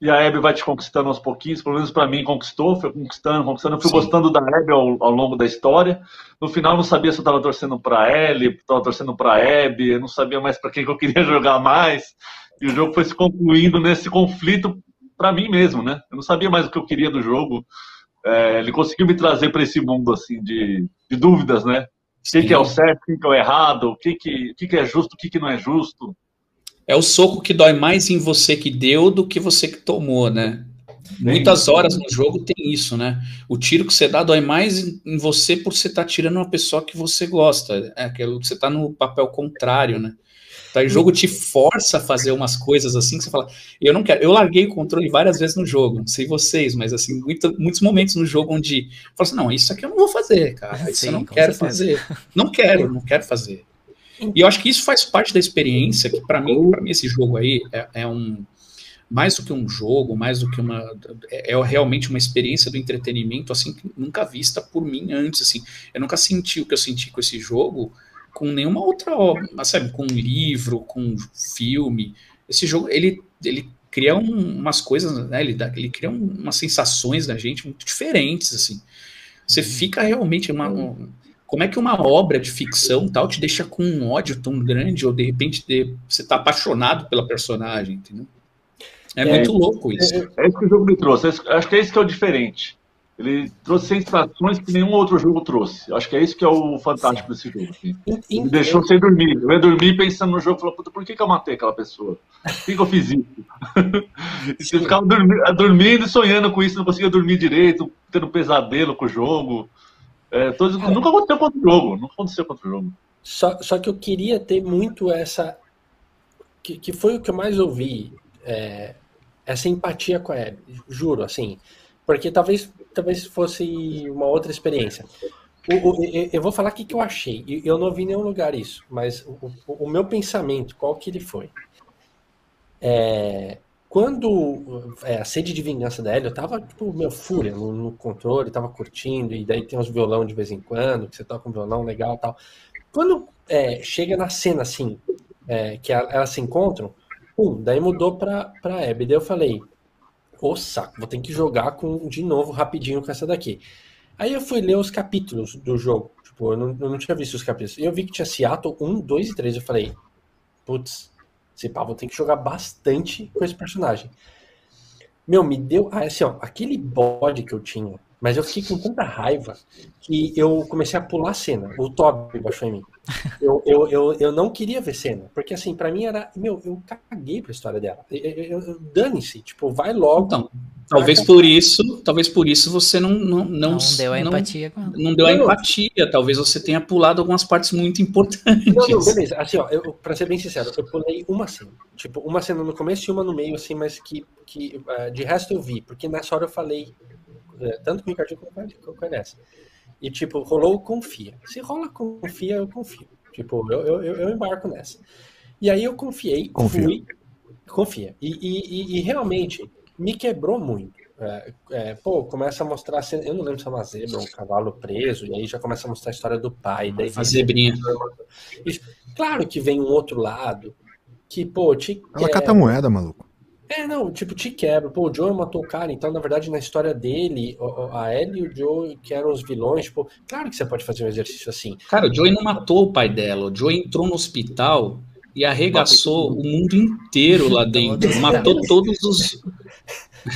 e a Abby vai te conquistando aos pouquinhos, pelo menos para mim conquistou, foi conquistando, conquistando, eu fui Sim. gostando da Abby ao, ao, longo da história. No final, não sabia se eu estava torcendo para Ellie, estava torcendo para Abby, eu não sabia mais para quem que eu queria [LAUGHS] jogar mais, e o jogo foi se concluindo nesse conflito para mim mesmo, né? Eu não sabia mais o que eu queria do jogo é, ele conseguiu me trazer para esse mundo assim de, de dúvidas, né? O que, que, é o certo, o que, que é o errado, o que, que, o que, que é justo, o que, que não é justo. É o soco que dói mais em você que deu do que você que tomou, né? Muitas horas no jogo tem isso, né? O tiro que você dá dói mais em você por você estar tá tirando uma pessoa que você gosta. É aquilo que você está no papel contrário, né? Tá? O jogo te força a fazer umas coisas assim que você fala, eu não quero. Eu larguei o controle várias vezes no jogo, não sei vocês, mas assim, muito, muitos momentos no jogo onde eu falo assim, não, isso aqui eu não vou fazer, cara. Isso Sim, eu não quero certeza. fazer. Não quero, não quero fazer. E eu acho que isso faz parte da experiência, que para mim, para mim, esse jogo aí é, é um mais do que um jogo, mais do que uma é, é realmente uma experiência do entretenimento assim nunca vista por mim antes assim. Eu nunca senti o que eu senti com esse jogo com nenhuma outra obra, sabe, com um livro, com um filme. Esse jogo, ele, ele cria um, umas coisas, né, ele, dá, ele cria um, umas sensações da gente muito diferentes, assim. Você uhum. fica realmente uma... Um, como é que uma obra de ficção tal te deixa com um ódio tão grande ou de repente de, você está apaixonado pela personagem, entendeu? É, é muito louco isso. É, é, isso que o jogo me trouxe. Acho que é isso que é o diferente. Ele trouxe sensações que nenhum outro jogo trouxe. Acho que é isso que é o fantástico Sim. desse jogo. Assim. Me deixou sem dormir. Eu ia dormir pensando no jogo e puta, por que, que eu matei aquela pessoa? Por que, que eu fiz isso? [LAUGHS] e você ficava dormindo, dormindo e sonhando com isso, não conseguia dormir direito, tendo pesadelo com o jogo. É, todos, é. Nunca aconteceu contra o jogo. Nunca aconteceu contra o jogo. Só, só que eu queria ter muito essa. Que, que foi o que eu mais ouvi. É, essa empatia com a Abby. Juro, assim. Porque talvez, talvez fosse uma outra experiência. O, o, eu vou falar o que, eu achei. Eu não vi em nenhum lugar isso, mas o, o meu pensamento, qual que ele foi? É, quando é, a sede de vingança da eu tava, tipo, meu, fúria no, no, controle, tava curtindo, e daí tem uns violão de vez em quando, que você toca um violão legal e tal. Quando é, chega na cena, assim, é, que elas se encontram, um, daí mudou pra, pra Abby. Daí eu falei, o saco, vou ter que jogar com de novo rapidinho com essa daqui. Aí eu fui ler os capítulos do jogo. Tipo, eu não, eu não tinha visto os capítulos. E eu vi que tinha Seattle 1, 2 e 3. Eu falei, putz, esse pá, vou ter que jogar bastante com esse personagem. Meu, me deu. Assim, ó, aquele bode que eu tinha, mas eu fiquei com tanta raiva que eu comecei a pular a cena. O Toby baixou em mim. Eu, eu, eu, eu não queria ver cena, porque assim, para mim era. Meu, eu caguei pra história dela. Eu, eu, Dane-se, tipo, vai logo. Então, talvez por isso, talvez por isso você não não, não, não deu a empatia não, não deu a empatia. Talvez você tenha pulado algumas partes muito importantes. Não, não, beleza. Assim, ó, eu, pra ser bem sincero, eu pulei uma cena. Tipo, uma cena no começo e uma no meio, assim, mas que, que uh, de resto eu vi, porque nessa hora eu falei, tanto com o Ricardinho como com a Nessa. E, tipo, rolou confia. Se rola confia, eu confio. Tipo, eu, eu, eu embarco nessa. E aí eu confiei, confia. fui. Confia. E, e, e, realmente me quebrou muito. É, é, pô, começa a mostrar. Eu não lembro se é uma zebra, um cavalo preso, e aí já começa a mostrar a história do pai. Daí a zebrinha. Claro que vem um outro lado que, pô, te. Ela cata moeda, maluco. É, não, tipo, te quebra. Pô, o Joe matou o cara, então, na verdade, na história dele, a Ellie e o Joe, que eram os vilões, tipo, claro que você pode fazer um exercício assim. Cara, o Joe não matou o pai dela. O Joe entrou no hospital e arregaçou o mundo inteiro lá [LAUGHS] dentro. matou todos os.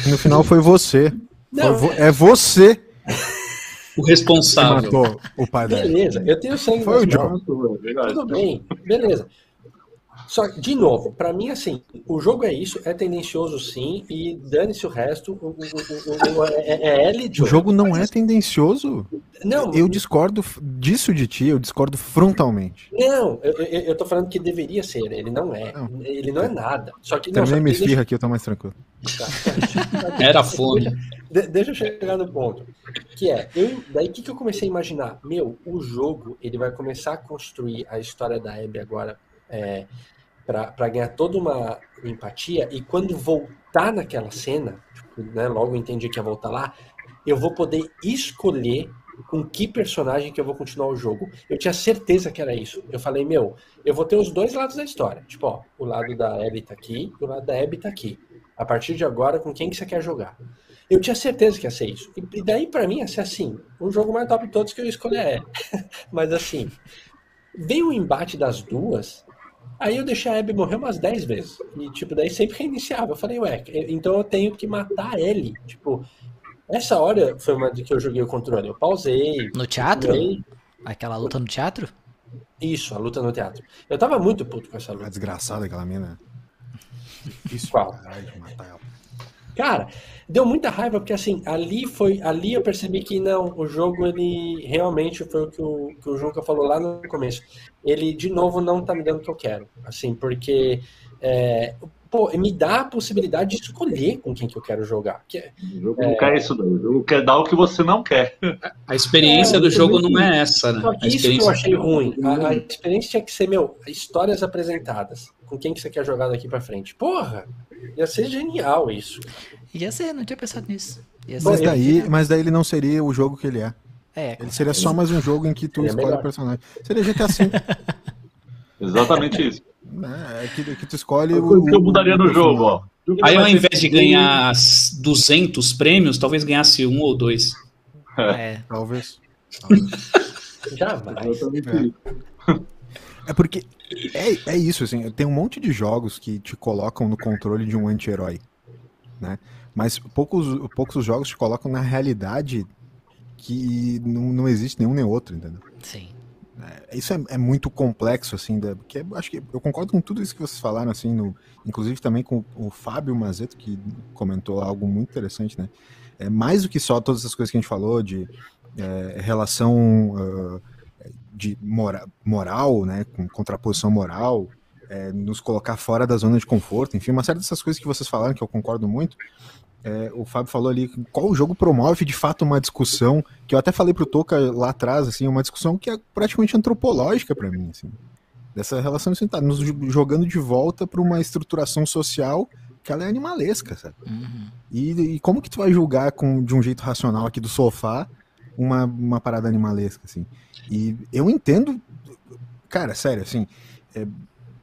No final foi você. Não. É você. O responsável. Que matou o pai dela. Beleza, eu tenho sangue. Foi o Joe. Tudo bem, beleza. Só que, de novo, para mim, assim, o jogo é isso, é tendencioso sim, e dane-se o resto. O, o, o, é, é L O jogo não é tendencioso? Não, eu discordo disso de ti, eu discordo frontalmente. Não, eu, eu, eu tô falando que deveria ser, ele não é. Não. Ele não é nada. Só que Também não, me esfirra deixa... aqui, eu tô mais tranquilo. Tá. [LAUGHS] Era fome. Deixa, deixa eu chegar no ponto. Que é, eu, daí o que, que eu comecei a imaginar? Meu, o jogo, ele vai começar a construir a história da Abby agora é, para ganhar toda uma empatia, e quando voltar naquela cena, tipo, né, logo entendi que ia voltar lá, eu vou poder escolher com que personagem que eu vou continuar o jogo. Eu tinha certeza que era isso. Eu falei, meu, eu vou ter os dois lados da história. Tipo, ó, o lado da Abby tá aqui e o lado da Abby tá aqui. A partir de agora, com quem que você quer jogar? Eu tinha certeza que ia ser isso. E daí, para mim, ia ser assim. O jogo mais top de todos que eu escolhi é. [LAUGHS] Mas assim, veio o embate das duas, aí eu deixei a Abby morrer umas 10 vezes. E, tipo, daí sempre reiniciava. Eu falei, ué, então eu tenho que matar ele. Tipo, essa hora foi uma de que eu joguei o controle. Eu pausei. No teatro? Aquela luta no teatro? Isso, a luta no teatro. Eu tava muito puto com essa luta. É desgraçada aquela mina. [LAUGHS] Difícil Qual? de matar ela. Cara, deu muita raiva porque assim, ali foi, ali eu percebi que não, o jogo ele realmente foi o que o, que o Junca falou lá no começo. Ele de novo não tá me dando o que eu quero, assim, porque é, pô, me dá a possibilidade de escolher com quem que eu quero jogar. Que, é, o jogo é... não quer isso, não. O jogo quer dar o que você não quer. A experiência é, do jogo não é essa, né? Só que isso que eu achei ruim. A, a, experiência tinha que ser, meu, histórias apresentadas. Com quem que você quer jogar daqui pra frente? Porra! Ia ser genial isso. Ia ser, não tinha pensado nisso. Mas daí, mas daí ele não seria o jogo que ele é. É, ele seria só mais um jogo em que tu escolhe o personagem. Seria GTA V. [LAUGHS] Exatamente isso. É, que, que tu escolhe o. que eu mudaria no jogo, ó. Aí ao invés de ganhar 200 prêmios, talvez ganhasse um ou dois. É. é. Talvez. [LAUGHS] Jamais. É. é porque é, é isso, assim, tem um monte de jogos que te colocam no controle de um anti-herói, né? Mas poucos, poucos jogos te colocam na realidade que não, não existe nenhum nem outro, entendeu? Sim. É, isso é, é, muito complexo, assim, da, porque acho que eu concordo com tudo isso que vocês falaram, assim, no, inclusive também com o Fábio Mazeto, que comentou algo muito interessante, né? É mais do que só todas as coisas que a gente falou de é, relação uh, de mora, moral, né, com contraposição moral, é, nos colocar fora da zona de conforto, enfim, uma série dessas coisas que vocês falaram que eu concordo muito. É, o Fábio falou ali qual jogo promove de fato uma discussão que eu até falei pro Toca lá atrás, assim, uma discussão que é praticamente antropológica para mim, assim, dessa relação assim, tá nos jogando de volta para uma estruturação social que ela é animalesca, sabe? Uhum. E, e, como que tu vai julgar com, de um jeito racional aqui do sofá uma, uma parada animalesca, assim? E eu entendo, cara, sério, assim, é,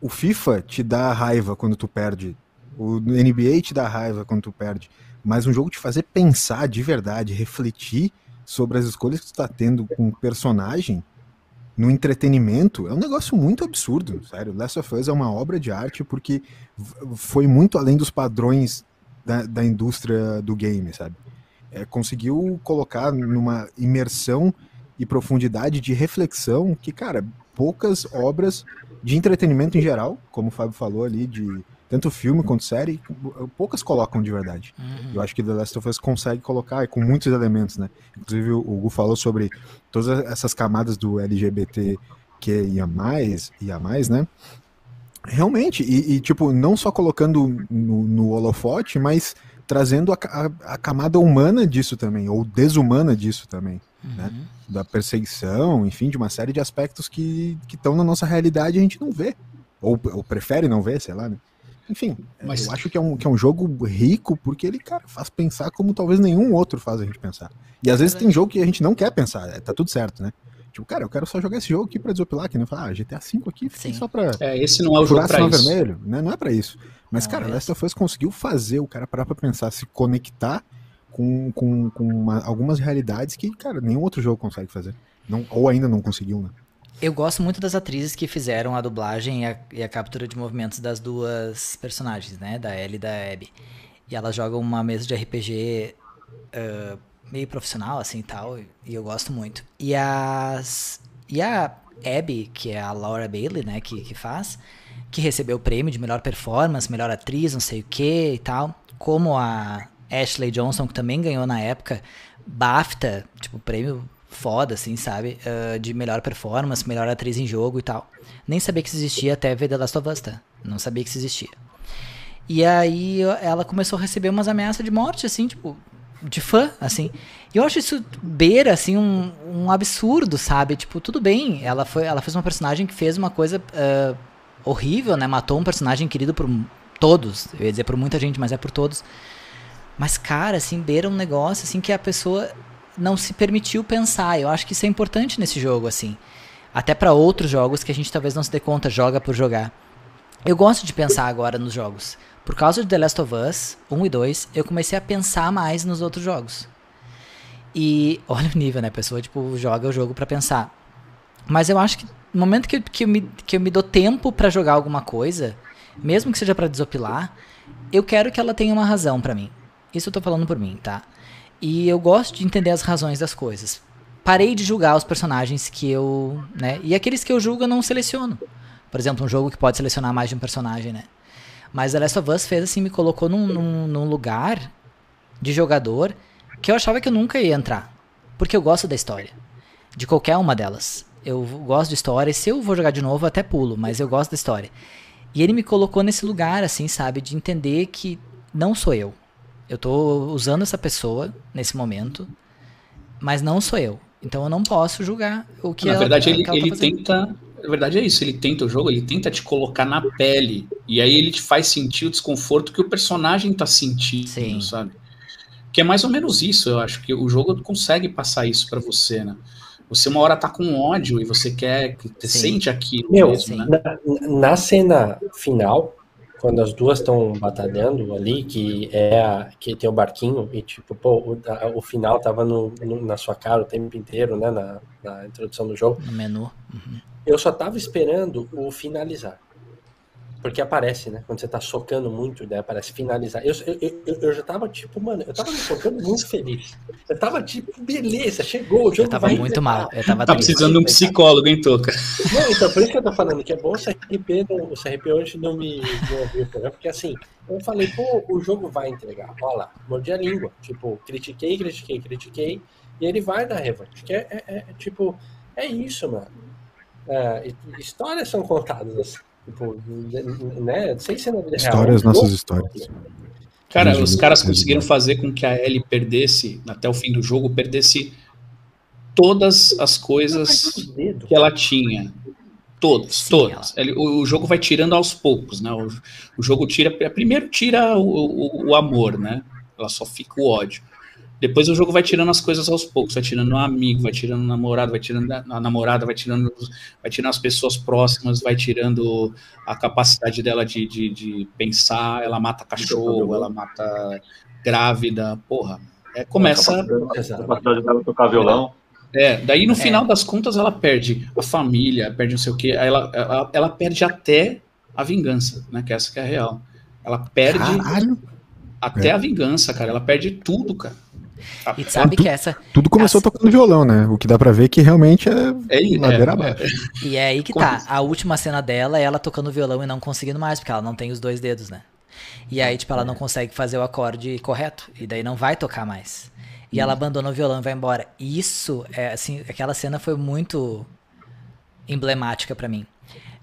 o FIFA te dá raiva quando tu perde, o NBA te dá raiva quando tu perde, mas um jogo te fazer pensar de verdade, refletir sobre as escolhas que tu tá tendo com o personagem no entretenimento é um negócio muito absurdo, sério. Last of Us é uma obra de arte porque foi muito além dos padrões da, da indústria do game, sabe? É, conseguiu colocar numa imersão e profundidade de reflexão que, cara, poucas obras de entretenimento em geral, como o Fábio falou ali, de tanto filme quanto série, poucas colocam de verdade. Uhum. Eu acho que The Last of Us consegue colocar com muitos elementos, né? Inclusive o Gu falou sobre todas essas camadas do LGBT que ia mais, ia mais, né? Realmente, e, e, tipo, não só colocando no, no holofote, mas trazendo a, a, a, camada humana disso também, ou desumana disso também, né? uhum. né? Da perseguição, enfim, de uma série de aspectos que estão na nossa realidade e a gente não vê. Ou, ou prefere não ver, sei lá, né? Enfim, Mas... eu acho que é, um, que é um jogo rico porque ele, cara, faz pensar como talvez nenhum outro faz a gente pensar. E às vezes é tem jogo que a gente não quer pensar, é, tá tudo certo, né? Tipo, cara, eu quero só jogar esse jogo aqui pra desopilar, que nem falar, ah, GTA V aqui Sim. só pra. É, esse não é o jogo pra isso. vermelho, né? Não é pra isso. Mas, não, cara, é. Last of Us conseguiu fazer o cara parar pra pensar, se conectar com, com, com uma, algumas realidades que, cara, nenhum outro jogo consegue fazer. Não, ou ainda não conseguiu, né? Eu gosto muito das atrizes que fizeram a dublagem e a, e a, captura de movimentos das duas personagens, né? Da Ellie e da Abby. E elas jogam uma mesa de RPG uh, meio profissional, assim, tal. E eu gosto muito. E as... E a Abby, que é a Laura Bailey, né? Que, que faz... Que recebeu o prêmio de melhor performance, melhor atriz, não sei o que e tal. Como a Ashley Johnson, que também ganhou na época BAFTA, tipo, prêmio foda, assim, sabe? Uh, de melhor performance, melhor atriz em jogo e tal. Nem sabia que isso existia até ver The Last of Us, tá? Não sabia que isso existia. E aí ela começou a receber umas ameaças de morte, assim, tipo, de fã, assim. E eu acho isso beira, assim, um, um absurdo, sabe? Tipo, tudo bem, ela, foi, ela fez uma personagem que fez uma coisa uh, horrível, né? Matou um personagem querido por todos. Eu ia dizer por muita gente, mas é por todos. Mas, cara, assim, beira um negócio, assim, que a pessoa não se permitiu pensar. Eu acho que isso é importante nesse jogo, assim. Até para outros jogos que a gente talvez não se dê conta, joga por jogar. Eu gosto de pensar agora nos jogos. Por causa de The Last of Us 1 e 2, eu comecei a pensar mais nos outros jogos. E [LAUGHS] olha o nível, né? A pessoa, tipo, joga o jogo para pensar. Mas eu acho que no momento que, que, eu, me, que eu me dou tempo para jogar alguma coisa, mesmo que seja para desopilar, eu quero que ela tenha uma razão para mim. Isso eu tô falando por mim, tá? E eu gosto de entender as razões das coisas. Parei de julgar os personagens que eu, né? E aqueles que eu julgo eu não seleciono. Por exemplo, um jogo que pode selecionar mais de um personagem, né? Mas The Last of Us fez assim, me colocou num, num, num lugar de jogador que eu achava que eu nunca ia entrar. Porque eu gosto da história. De qualquer uma delas. Eu gosto de história. E se eu vou jogar de novo, até pulo, mas eu gosto da história. E ele me colocou nesse lugar, assim, sabe? De entender que não sou eu. Eu tô usando essa pessoa nesse momento, mas não sou eu. Então eu não posso julgar o que Na ela, verdade, ele, que ela ele tá fazendo. tenta. Na verdade, é isso. Ele tenta o jogo, ele tenta te colocar na pele. E aí ele te faz sentir o desconforto que o personagem tá sentindo, Sim. sabe? Que é mais ou menos isso, eu acho. Que o jogo consegue passar isso para você, né? Você uma hora tá com ódio e você quer. que sente aquilo Meu, mesmo, né? Na, na cena final, quando as duas estão batalhando ali, que é a, que tem o barquinho, e tipo, pô, o, a- o final tava no, no- na sua cara o tempo inteiro, né? Na, na introdução do jogo. No menu. Eu só tava esperando o finalizar. Porque aparece, né? Quando você tá socando muito, daí aparece finalizar. Eu, eu, eu, eu já tava, tipo, mano, eu tava me socando muito feliz. Eu tava, tipo, beleza, chegou, o jogo Eu tava vai muito entregar. mal. Eu tava Tá triste. precisando de um psicólogo, hein, Toca? Não, então, por isso que eu tô falando que é bom o CRP, não, o CRP hoje não me não ouviu o programa, porque assim, eu falei, pô, o jogo vai entregar. Olha lá, mordi a língua. Tipo, critiquei, critiquei, critiquei, e ele vai dar revanche. Que é, é- é, tipo, é isso, mano. É, histórias são contadas assim. Tipo, né? Sem ser na vida real. Histórias, É nossas histórias. Cara, os caras conseguiram fazer com que a Ellie perdesse, até o fim do jogo, perdesse todas as coisas que ela tinha. Todas, Sim, todas. O jogo vai tirando aos poucos, né? O, o jogo tira. Primeiro tira o, o, o amor, né? Ela só fica o ódio. Depois o jogo vai tirando as coisas aos poucos, vai tirando um amigo, vai tirando o namorado, vai tirando a a namorada, vai tirando, vai tirando as pessoas próximas, vai tirando a capacidade dela de, de, de pensar, ela mata cachorro, ela mata grávida, porra. É, começa. A Exato. capacidade dela tocar violão. É, daí no final das contas ela perde a família, perde não sei o quê, ela, ela, ela perde até a vingança, né? Que essa que é a real. Ela perde Caralho. até É. a vingança, cara. Ela perde tudo, cara. A- E tu sabe que essa. Tudo começou Essa- tocando violão, né? O que dá pra ver que realmente é É, ladeira é, abaixo. E é aí que tá. A última cena dela é ela tocando violão e não conseguindo mais, porque ela não tem os dois dedos, né? E aí, tipo, ela não consegue fazer o acorde correto. E daí não vai tocar mais. E ela abandona o violão e vai embora. Isso, é assim, aquela cena foi muito emblemática pra mim.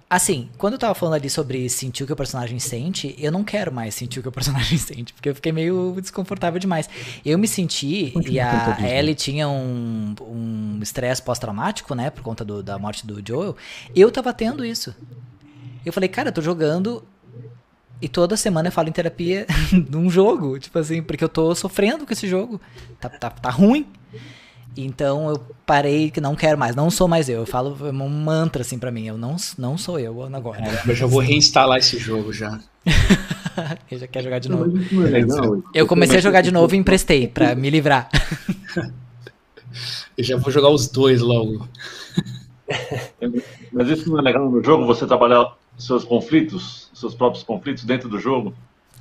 Assim, quando eu tava falando ali sobre sentir o que o personagem sente, eu não quero mais sentir o que o personagem [LAUGHS] sente, porque eu fiquei meio desconfortável demais. Eu me senti, e a Ellie tinha um um estresse pós-traumático, né, por conta do- da morte do Joel, eu tava tendo isso. Eu falei, cara, eu tô jogando e toda semana eu falo em terapia [LAUGHS] num jogo, tipo assim, porque eu tô sofrendo com esse jogo. Tá, tá, tá ruim. Então eu parei que não quero mais, não sou mais eu. Eu falo é um mantra assim pra mim, eu não, não sou eu agora. Eu já vou reinstalar esse jogo já. [LAUGHS] eu já quero jogar de novo. É legal. Eu comecei a jogar de novo e emprestei pra me livrar. [LAUGHS] Eu já vou jogar os dois logo. [LAUGHS] Mas isso não é legal no jogo, você trabalhar seus conflitos, seus próprios conflitos dentro do jogo?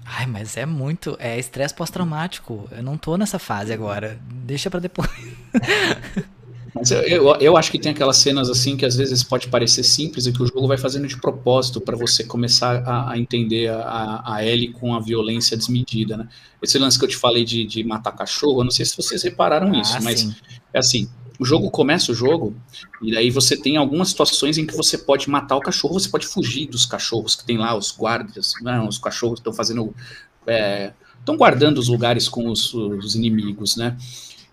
Ai, mas é muito, é estresse pós-traumático. Eu não tô nessa fase agora. Deixa pra depois. [LAUGHS] Mas eu, eu, eu acho que tem aquelas cenas assim que às vezes pode parecer simples e que o jogo vai fazendo de propósito para você começar a, a entender a, a Ellie com a violência desmedida, né? Esse lance que eu te falei de, de matar cachorro, eu não sei se vocês repararam isso, Ah, mas sim. é assim, o jogo começa o jogo, e daí você tem algumas situações em que você pode matar o cachorro, você pode fugir dos cachorros que tem lá, os guardas, não, os cachorros estão fazendo. estão é, guardando os lugares com os, os inimigos, né?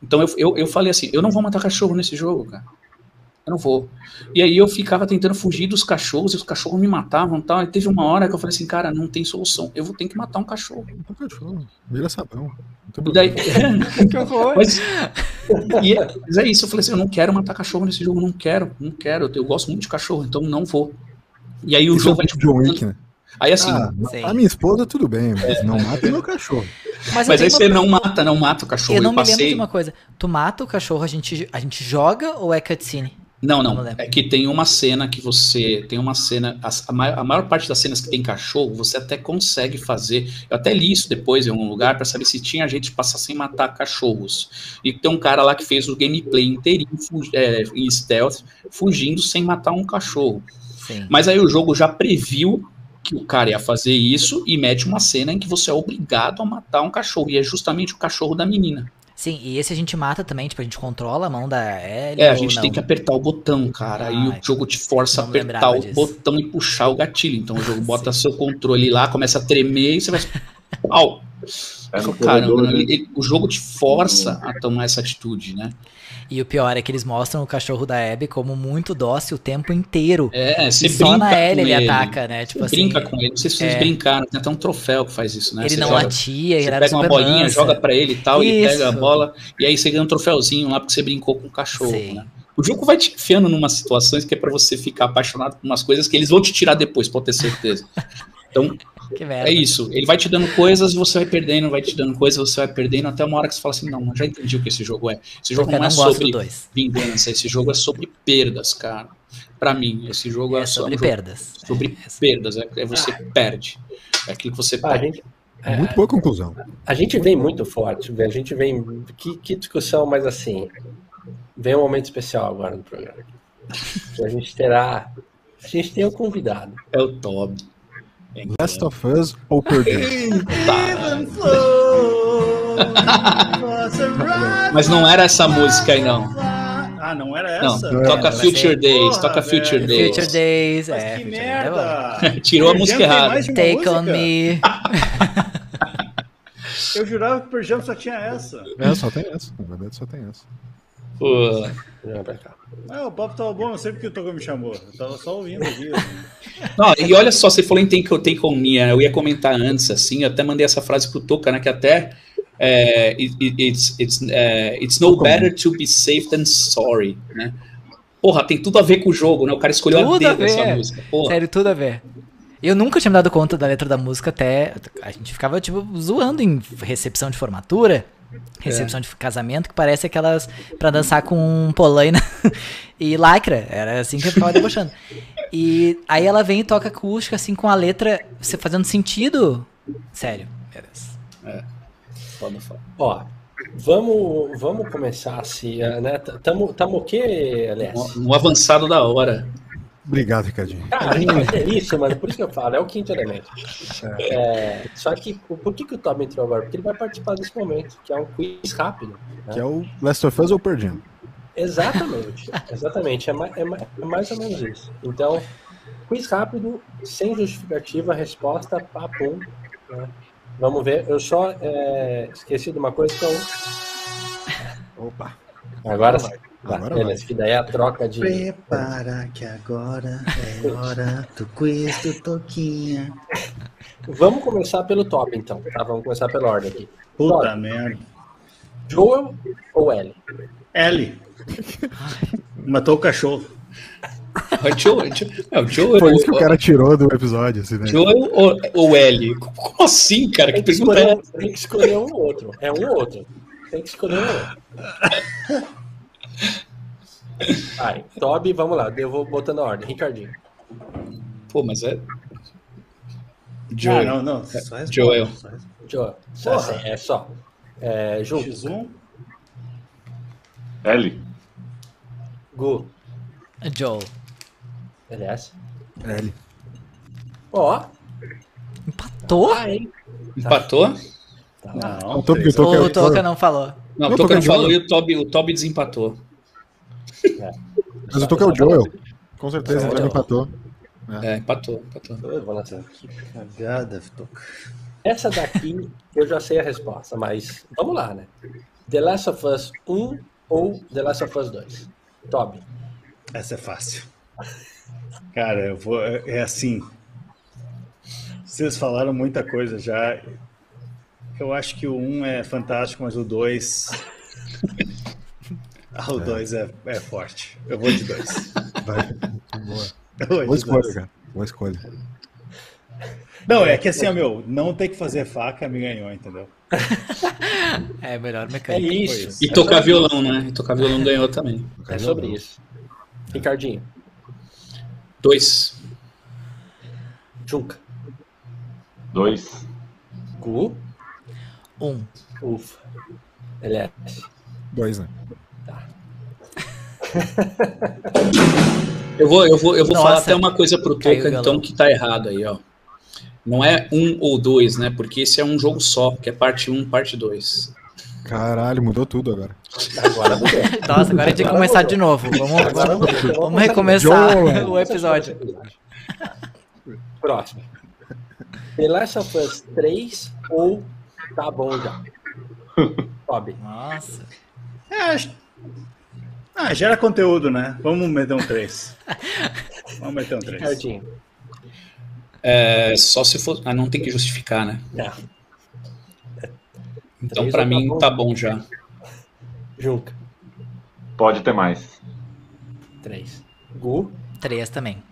Então eu, eu, eu falei assim: eu não vou matar cachorro nesse jogo, cara. Eu não vou. E aí eu ficava tentando fugir dos cachorros, e os cachorros me matavam e tal. E teve uma hora que eu falei assim, cara, não tem solução. Eu vou ter que matar um cachorro. Um cachorro. Vira sabão. E daí. [LAUGHS] que horror. Mas, e é, mas é isso, eu falei assim, eu não quero matar cachorro nesse jogo, não quero, não quero. Eu, eu gosto muito de cachorro, então não vou. E aí o Isso jogo vai. É John Wick, né? Aí assim. Ah, a minha esposa, tudo bem, mas é. não mata meu cachorro. Mas, mas aí você uma... não mata, não mata o cachorro. Eu não eu me passei... lembro de uma coisa. Tu mata o cachorro, a gente, a gente joga ou é cutscene? Não, não. É que tem uma cena que você. Tem uma cena. A, maior, a, maior, parte das cenas que tem cachorro, você até consegue fazer. Eu até li isso depois em algum lugar para saber se tinha gente que passar sem matar cachorros. E tem um cara lá que fez o gameplay inteirinho é, em stealth, fugindo sem matar um cachorro. Sim. Mas aí o jogo já previu que o cara ia fazer isso e mete uma cena em que você é obrigado a matar um cachorro. E é justamente o cachorro da menina. Sim, e esse a gente mata também, tipo, a gente controla a mão da Ellie. É, a gente tem que apertar o botão, cara. Ah, o jogo te força a apertar o disso. botão e puxar o gatilho. Então o jogo [LAUGHS] bota seu controle lá, começa a tremer e você vai. [LAUGHS] Pau! É Caramba, né? ele, o jogo te força a tomar essa atitude, né? E o pior é que eles mostram o cachorro da Abby como muito dócil o tempo inteiro. É, você e brinca só na Ellie ele, ele ataca, né? Tipo assim, brinca com ele. Não sei se vocês é... brincaram, tem até um troféu que faz isso, né? Ele você não joga, atia, ele pega uma bolinha, mansa. joga para ele e tal, isso. ele pega a bola, e aí você ganha um troféuzinho lá porque você brincou com o cachorro, Sim. né? O jogo vai te enfiando em umas situações que é para você ficar apaixonado por umas coisas que eles vão te tirar depois, pode ter certeza. [LAUGHS] Então, é isso. Ele vai te dando coisas e você vai perdendo, vai te dando coisas, você vai perdendo, até uma hora que você fala assim, não, já entendi o que esse jogo é. Esse jogo não, não é sobre vingança, esse jogo é sobre perdas, cara. Para mim, esse jogo é, é sobre um perdas. Sobre é. perdas, é, é você ah. perde. É aquilo que você ah, perde. Gente, é, muito boa conclusão. A gente vem muito forte, a gente vem. Que, que discussão, mas assim. Vem um momento especial agora no programa. A gente terá. A gente tem um convidado. É o Toby. Last of Us ou Purdue? Mas não era essa música aí, não. Ah, não era essa? Não, toca Future Days, Porra, toca Future Days. Future Days, Mas é. Que merda! [LAUGHS] Tirou a música errada. Take on me. [LAUGHS] Eu jurava que o Pearl só tinha essa. É, só tem essa. Na verdade, só tem essa. Pô. É, o papo tava bom, não sei porque o Togo me chamou. Eu tava só ouvindo aqui. Não, e olha só, você falou em Take, take On Me, eu ia comentar antes, assim, eu até mandei essa frase pro Toca, né, que até é, it, it's, it's, uh, it's no better to be safe than sorry, né? Porra, tem tudo a ver com o jogo, né? O cara escolheu tudo a dedo essa música. Porra. Sério, tudo a ver. Eu nunca tinha me dado conta da letra da música até. A gente ficava, tipo, zoando em recepção de formatura recepção é. de casamento que parece aquelas para dançar com polaina [LAUGHS] e lacra. Era assim que eu ficava debochando. E aí ela vem e toca acústica, assim, com a letra você fazendo sentido. Sério, É. Foda, foda. Ó, vamos, vamos começar assim, né? Tamo, tamo o quê, Alex? Um, um avançado da hora. Obrigado, Ricardinho. Ah, é isso, mano. Por isso que eu falo, é o quinto elemento. É. É, só que, por que, que o Tom entrou agora? Porque ele vai participar desse momento, que é um quiz rápido. Né? Que é o Last of Us ou Perdendo. Exatamente. Exatamente. É mais, é, é mais ou menos isso. Então, quiz rápido, sem justificativa, resposta, papum. Né? Vamos ver. Eu só é, esqueci de uma coisa, então. Opa. Agora vai. Agora beleza, que daí é a troca de. Prepara que agora é hora do quiz do Toquinha. Vamos começar pelo top, então. Tá? Vamos começar pela ordem aqui. Puta top. merda. Joel ou L? L. Matou o cachorro. O Joel, é, o Joel, Foi isso que o cara tirou do episódio. Assim, né? Joel ou, ou L? Como assim, cara? Que pergunta é Tem que escolher um ou outro. É um ou outro. Tem que escolher um ou outro. [LAUGHS] Vai, Toby, vamos lá. Eu vou botando a ordem. Ricardinho. Pô, mas é. Joel. Ah, não, não. Só é Joel. Joel. Só assim, é só. É, Ju. X1. L. Gu. Joel. LS. L. Ó. Empatou? Ah, Empatou? Tá. Não, o Toca, o Toca não falou. Não, o Toca não falou e o Toby, o Toby desempatou. É. Mas eu tô com o Joel. Com certeza, ele já empatou. É, empatou, empatou. Lançar. Que cagada, Vitor. Essa daqui eu já sei a resposta, mas vamos lá, né? The Last of Us 1 ou The Last of Us 2? Toby. Essa é fácil. Cara, eu vou. É é assim. Vocês falaram muita coisa já. Eu acho que o 1 é fantástico, mas o 2. Ah, o 2 é, é forte. Eu vou de 2. [LAUGHS] Vai. Boa. Boa escolha, dois. cara. Boa escolha. Não, é que assim, ó, meu, não ter que fazer faca me ganhou, entendeu? [LAUGHS] É melhor É mecânica. isso. E tocar violão, né? E tocar violão ganhou também. É sobre isso. Ricardinho. Dois. Junca. Dois. Gu. Um. Ufa. LS. Dois, né? Eu vou, eu vou, eu vou Nossa, falar até uma coisa pro Toca, então, que tá errado aí, ó. Não é um ou dois, né? Porque esse é um jogo só, que é parte 1, um, parte 2. Caralho, mudou tudo agora. Agora mudou. Nossa, agora a gente tem que começar de novo. Vamos, Agora. Então vamos recomeçar Joel. [LAUGHS] o episódio. Próximo. The Last of Us 3 ou tá bom já? [LAUGHS] Toby. Nossa. É, acho- ah, gera conteúdo, né? Vamos meter um 3. [LAUGHS] Vamos meter um 3. Ricardinho. É, só se for. Ah, não tem que justificar, né? Não. Então, Três pra ou tá mim, tá bom já. Junca. Pode ter mais. 3. Gu. Três também.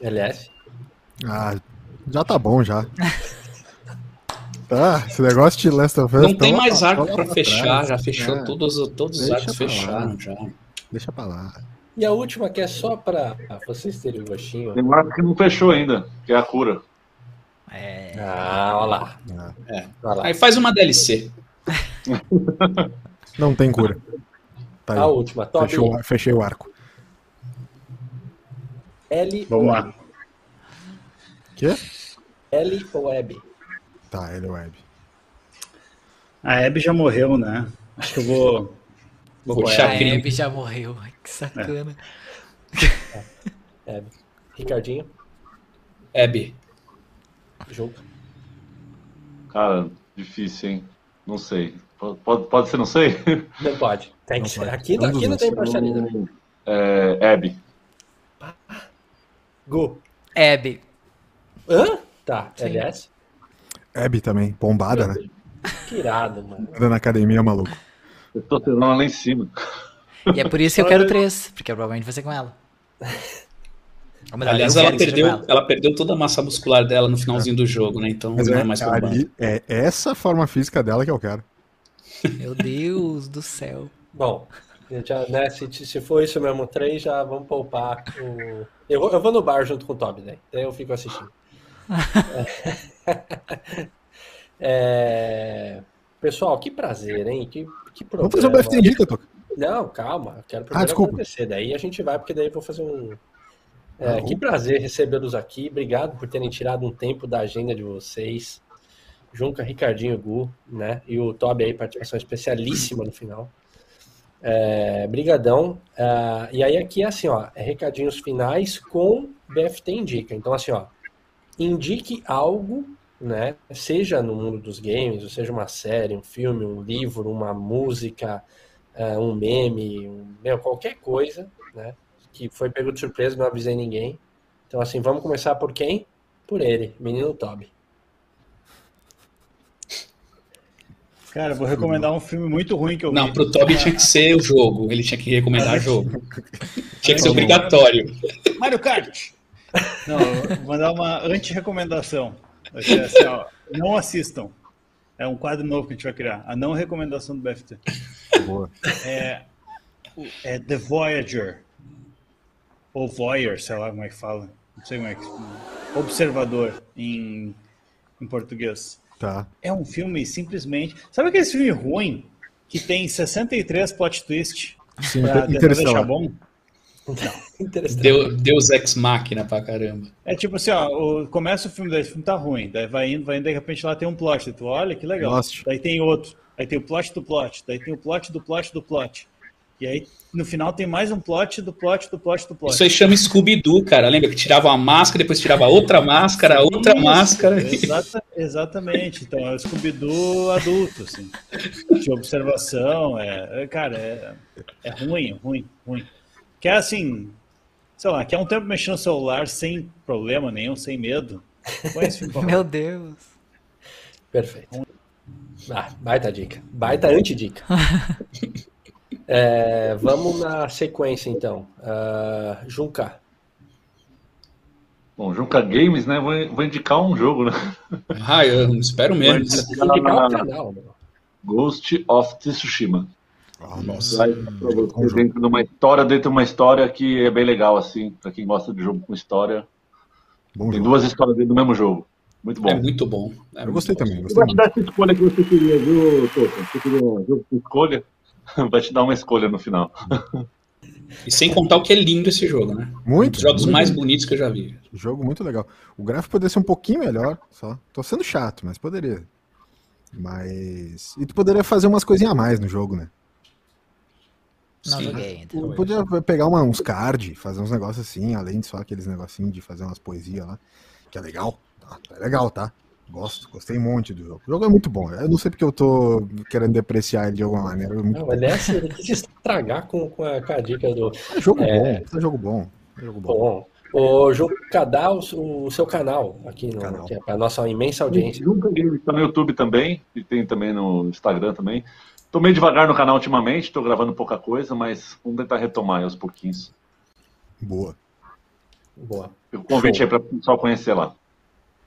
LS. Ah, já tá bom já. [LAUGHS] Tá, esse negócio de Last of Us. Não tem tão mais lá- arco pra pra fechar, trás. já fechou É, todos, todos os arcos fecharam já. Deixa pra lá. E a última que é só pra vocês terem o gostinho. Tem um arco que não fechou ainda, que é a cura. É, Ah, olha lá. Ah, Olha lá. Aí faz uma DLC. [LAUGHS] Não tem cura. Tá aí. A última. Toby. Fechou, fechei o arco. L Vamos lá. Quê? L ou Web? Tá, ele é web. A Abby já morreu, né? Acho que eu vou. Vou com a Puxa, a Abby. Abby já morreu. Ai, que sacana. Web. Ricardinho. Abby. Junca. Cara, difícil, hein? Não sei. Pode, pode, ser, não sei? Não pode. Tem que Não ser. pode. Aqui, Um dos aqui não tem parcialidade. É, Abby. Gu. Abby. Hã? Tá. Sim. LS. Abby também, bombada, né? Que irado, mano. Na academia, maluco. Testosterona lá em cima. E é por isso que eu quero três, porque provavelmente vai ser com ela. [LAUGHS] Aliás, eu ela perdeu, ela perdeu toda a massa muscular dela no finalzinho do jogo, né? Então Mas não é, é mais bombada. ali, é essa forma física dela que eu quero. Meu Deus do céu. Bom, já, né, se, se for isso mesmo, três, já vamos poupar o. Eu vou, eu vou no bar junto com o Toby, né? Daí eu fico assistindo. [LAUGHS] É, Pessoal, que prazer, hein? Que, que Vamos fazer o BFT Indica, Toca. Não, calma. eu Quero Ah, primeiro desculpa. agradecer. Daí a gente vai, porque daí eu vou fazer um. É, Ah, que prazer recebê-los aqui. Obrigado por terem tirado um tempo da agenda de vocês. Junca, Ricardinho, Gu, né? E o Toby aí, participação especialíssima no final. É, brigadão. Ah, e aí aqui é assim, ó, é recadinhos finais com BFT Indica. Então assim, ó, indique algo, né? Seja no mundo dos games, ou seja uma série, um filme, um livro, uma música, ah, um meme, um, meu, qualquer coisa, né? Que foi pego de surpresa, não avisei ninguém. Então assim, vamos começar por quem? Por ele, menino Toby. Cara, eu vou recomendar um filme muito ruim que eu Não, vi. pro Toby tinha que ser o jogo. Ele tinha que recomendar jogo. [LAUGHS] Tinha que ser obrigatório. Mario Kart! Não, vou mandar uma anti-recomendação. Assim, ó, não assistam. É um quadro novo que a gente vai criar. A não recomendação do BFT. Boa. É, é The Voyager. Ou Voyager, sei lá como é que fala. Não sei como é que. Observador em, em português. Tá. É um filme simplesmente. Sabe aquele filme ruim que tem 63 plot twist Sim, pra deixar bom? [LAUGHS] Interessante. Deu, Deus ex máquina pra caramba. É tipo assim, ó, o- começa o filme, daí o filme tá ruim, daí vai indo, vai indo, de repente lá tem um plot, daí tu olha que legal. Lost. Daí tem outro, aí tem o plot do plot, daí tem o plot do plot do plot. E aí, no final, tem mais um plot do plot do plot do plot. Isso aí chama Scooby-Doo, cara. Lembra que tirava uma máscara, depois tirava outra máscara, outra Isso, máscara. Exata, exatamente. Então, é o Scooby-Doo adulto, assim. [LAUGHS] De observação. É, cara, é, é ruim, ruim, ruim. Que é assim, sei lá, que é um tempo mexendo no celular sem problema nenhum, sem medo. [LAUGHS] Meu Deus. Perfeito. Ah, baita dica. Baita anti-dica. [LAUGHS] é, vamos na sequência, então. Uh, Junca. Bom, Junca Games, né? Vou, vou, indicar um jogo, né? Ah, eu espero mesmo. Vou indicar o canal, Ghost of Tsushima. Oh, nossa. você dentro de uma história, dentro de uma história que é bem legal, assim, para quem gosta de jogo com história. Bom Tem jogo. duas histórias dentro do mesmo jogo. Muito bom. É muito bom. É eu gostei bom. também. Gostei vai te dar essa escolha que você queria, viu, Toca? Você queria um jogo com escolha? [LAUGHS] Vai te dar uma escolha no final. E sem contar o que é lindo esse jogo, né? Muito. Um dos jogos muito mais bonitos que eu já vi. Jogo muito legal. O gráfico poderia ser um pouquinho melhor, só. Tô sendo chato, mas poderia. Mas. E tu poderia fazer umas coisinhas a mais no jogo, né? Não Sim. joguei ainda. Podia pegar uma, uns cards, fazer uns negócios assim, além de só aqueles negocinhos de fazer umas poesias lá, que é legal. Tá, é legal, tá? Gosto, gostei um monte do jogo. O jogo é muito bom. Eu não sei porque eu tô querendo depreciar ele de alguma maneira. É não, mas nessa ele quis estragar com, com, a, com a dica do. É jogo é... bom, é jogo bom. É jogo bom. bom. O jogo cadê o, o, seu canal aqui no canal. Que é para nossa imensa audiência. Está no YouTube também e tem também no Instagram também. Tô meio devagar no canal ultimamente, tô gravando pouca coisa, mas vamos tentar retomar aos pouquinhos. Boa. Boa. O convite Show. aí para o pessoal conhecer lá.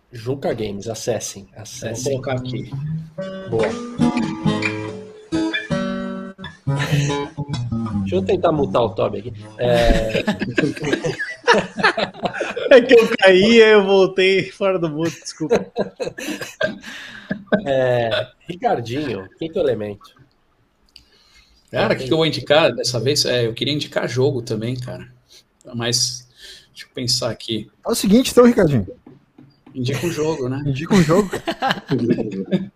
Juca Games, acessem. acessem. Vou colocar aqui. Boa. [LAUGHS] Deixa eu tentar mutar o Toby aqui. É... [LAUGHS] é que eu caí e eu voltei fora do mundo, desculpa. [LAUGHS] É... Ricardinho, quinto elemento. Cara, o que, que, eu vou indicar dessa vez? É, eu queria indicar jogo também, cara. Mas, deixa eu pensar aqui. É o seguinte, então, Ricardinho. Indica um jogo, né? Indica um jogo. [LAUGHS]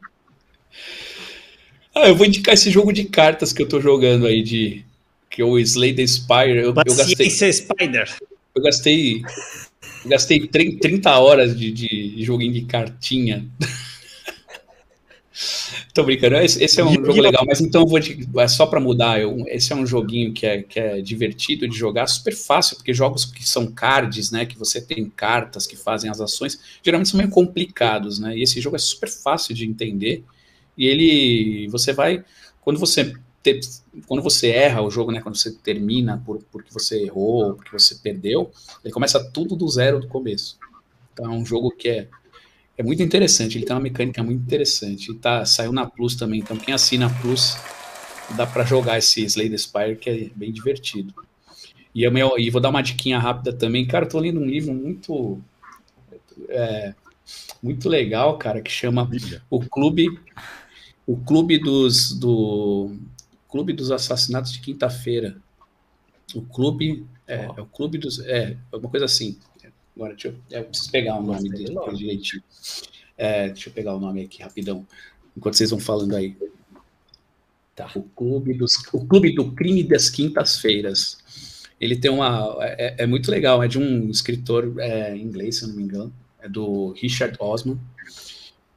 ah, eu vou indicar esse jogo de cartas que eu tô jogando aí, de que é o Slay the Spire. Eu, eu gastei. Spider. Eu gastei. Eu gastei 30 horas de, de joguinho de cartinha. Tô brincando, esse, esse é um jogo legal, mas então eu vou de, é só para mudar. Eu, esse é um joguinho que é, que é divertido de jogar, super fácil, porque jogos que são cards, né, que você tem cartas que fazem as ações, geralmente são meio complicados, né? E esse jogo é super fácil de entender. E ele, você vai, quando você te, quando você erra o jogo, né, quando você termina por porque você errou, porque você perdeu, ele começa tudo do zero do começo. Então é um jogo que é é muito interessante, ele tem uma mecânica muito interessante. E tá, saiu na Plus também, então quem assina a Plus dá para jogar esse Slay the Spire, que é bem divertido. E, eu, e vou dar uma diquinha rápida também. Cara, eu tô lendo um livro muito. É, muito legal, cara, que chama O Clube. O Clube dos. Do, Clube dos Assassinatos de Quinta-feira. O Clube. É, é, o Clube dos. É, uma coisa assim. Agora, deixa eu, eu preciso pegar o nome dele direitinho. É, deixa eu pegar o nome aqui rapidão, enquanto vocês vão falando aí. Tá. O Clube, dos, o Clube do Crime das Quintas-Feiras. Ele tem uma. É, é, muito legal, é de um escritor é, inglês, se eu não me engano. É do Richard Osman.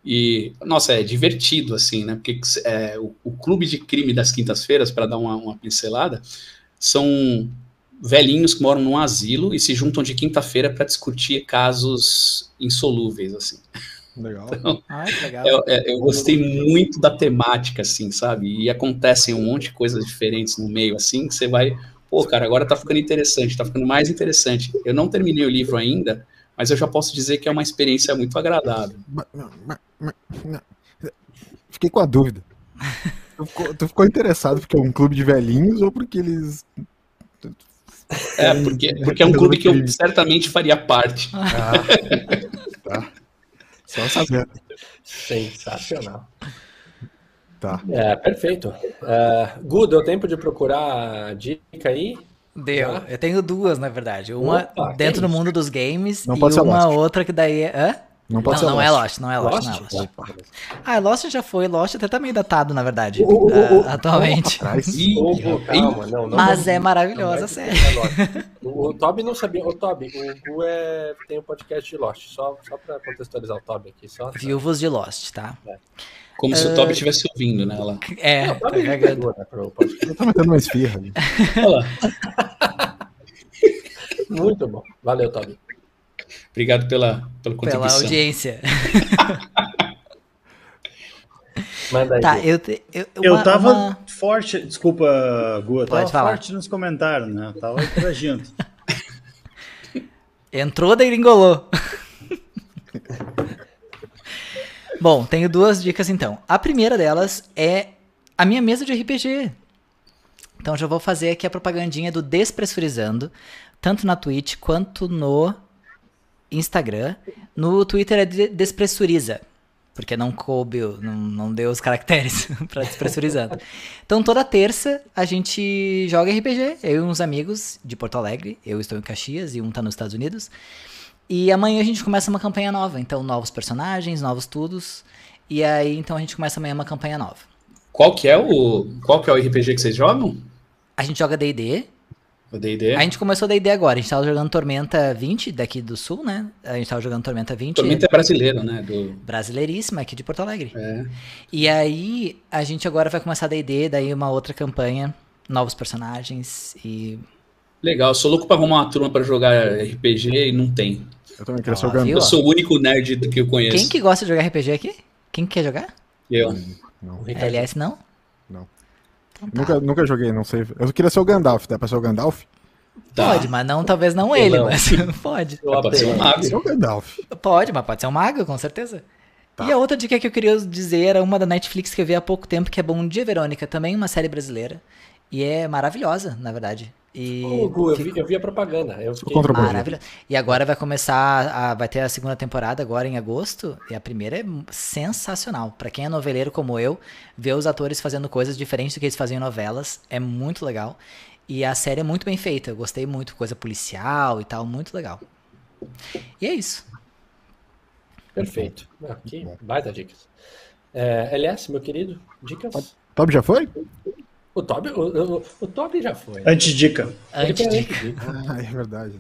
E, nossa, é divertido, assim, né? Porque é, o, o Clube de Crime das Quintas-Feiras, para dar uma, uma pincelada, são velhinhos que moram num asilo e se juntam de quinta-feira para discutir casos insolúveis, assim. Legal. [LAUGHS] Então, ah, legal. Eu, é, eu, gostei muito da temática, assim, sabe? E acontecem um monte de coisas diferentes no meio, assim, que você vai. Pô, cara, agora tá ficando interessante, tá ficando mais interessante. Eu não terminei o livro ainda, mas eu já posso dizer que é uma experiência muito agradável. Fiquei com a dúvida. Tu ficou, tu ficou interessado porque é um clube de velhinhos ou porque eles [LAUGHS] é, porque, porque é um clube que eu certamente faria parte. Ah, tá. Só sabendo. Sensacional. Tá. É, perfeito. Uh, Gu, deu tempo de procurar a dica aí? Deu. Eu tenho duas, na verdade. Uma Opa, dentro do mundo dos games Não e uma outra que daí é. Hã? Não pode não, ser não é Lost, não é Lost, Lost? não é Lost. Ah, Lost já foi, Lost até tá meio datado, na verdade, uh, uh, uh, atualmente. calma, não, não, Mas é maravilhosa a série. [LAUGHS] O, o Toby não sabia, o Toby, o Gu é, tem um podcast de Lost, só, só pra contextualizar o Toby aqui. Só, Viúvos de Lost, tá? É. Como se o Toby estivesse ouvindo, né? Lá. É, não, tá carregando. Né, Eu tô metendo uma esfirra. Olha lá. [LAUGHS] [LAUGHS] Muito bom. Valeu, Toby. Obrigado pela, pela contribuição. Pela audiência. [LAUGHS] Manda aí. Tá, eu, te, eu, uma, eu tava uma... forte, desculpa, Gu, eu tava falar. forte nos comentários, né? Eu tava interagindo. [LAUGHS] Entrou, degringolou. [LAUGHS] Bom, tenho duas dicas então. A primeira delas é a minha mesa de RPG. Então já vou fazer aqui a propagandinha do Despressurizando, tanto na Twitch quanto no Instagram. No Twitter é Despressuriza, porque não coube, não, não deu os caracteres [LAUGHS] para Despressurizando. Então toda terça a gente joga RPG, eu e uns amigos de Porto Alegre, eu estou em Caxias e um tá nos Estados Unidos. E amanhã a gente começa uma campanha nova, então novos personagens, novos tudos. E aí então a gente começa amanhã uma campanha nova. Qual que é o qual que é o RPG que vocês jogam? A gente joga D&D, o D&D? A gente começou D&D agora, a gente tava jogando Tormenta 20 daqui do Sul, né? A gente tava jogando Tormenta 20. Tormenta é brasileiro, né? Do... Brasileiríssima, aqui de Porto Alegre. É. E aí, a gente agora vai começar D&D, daí uma outra campanha, novos personagens e... Legal, eu sou louco pra arrumar uma turma pra jogar RPG e não tem. Eu também quero ah, Eu sou o único nerd que eu conheço. Quem que gosta de jogar RPG aqui? Quem que quer jogar? Eu. Não. LS não? Então, tá. nunca, nunca joguei, não sei. Eu queria ser o Gandalf, dá pra ser o Gandalf? Tá. Pode, mas não, talvez não ele, não. mas [LAUGHS] pode. Pode ser um mago. O Gandalf. Pode, mas pode ser um mago, com certeza. Tá. E a outra dica que eu queria dizer era uma da Netflix que eu vi há pouco tempo, que é Bom Dia Verônica, também uma série brasileira. E é maravilhosa, na verdade. E oh, Gu, eu, vi, eu, vi, a propaganda. Eu fiquei... Maravilhoso. E agora vai começar, a, vai ter a segunda temporada agora em agosto. E a primeira é sensacional. Para quem é noveleiro como eu, ver os atores fazendo coisas diferentes do que eles faziam em novelas é muito legal. E a série é muito bem feita. Eu gostei muito, coisa policial e tal, muito legal. E é isso. Perfeito. Aqui, baita dicas. É, LS, meu querido, dicas? Tob já foi? O Toby, o, o, o Toby já foi. Antidica. Antidica. Ah, é verdade.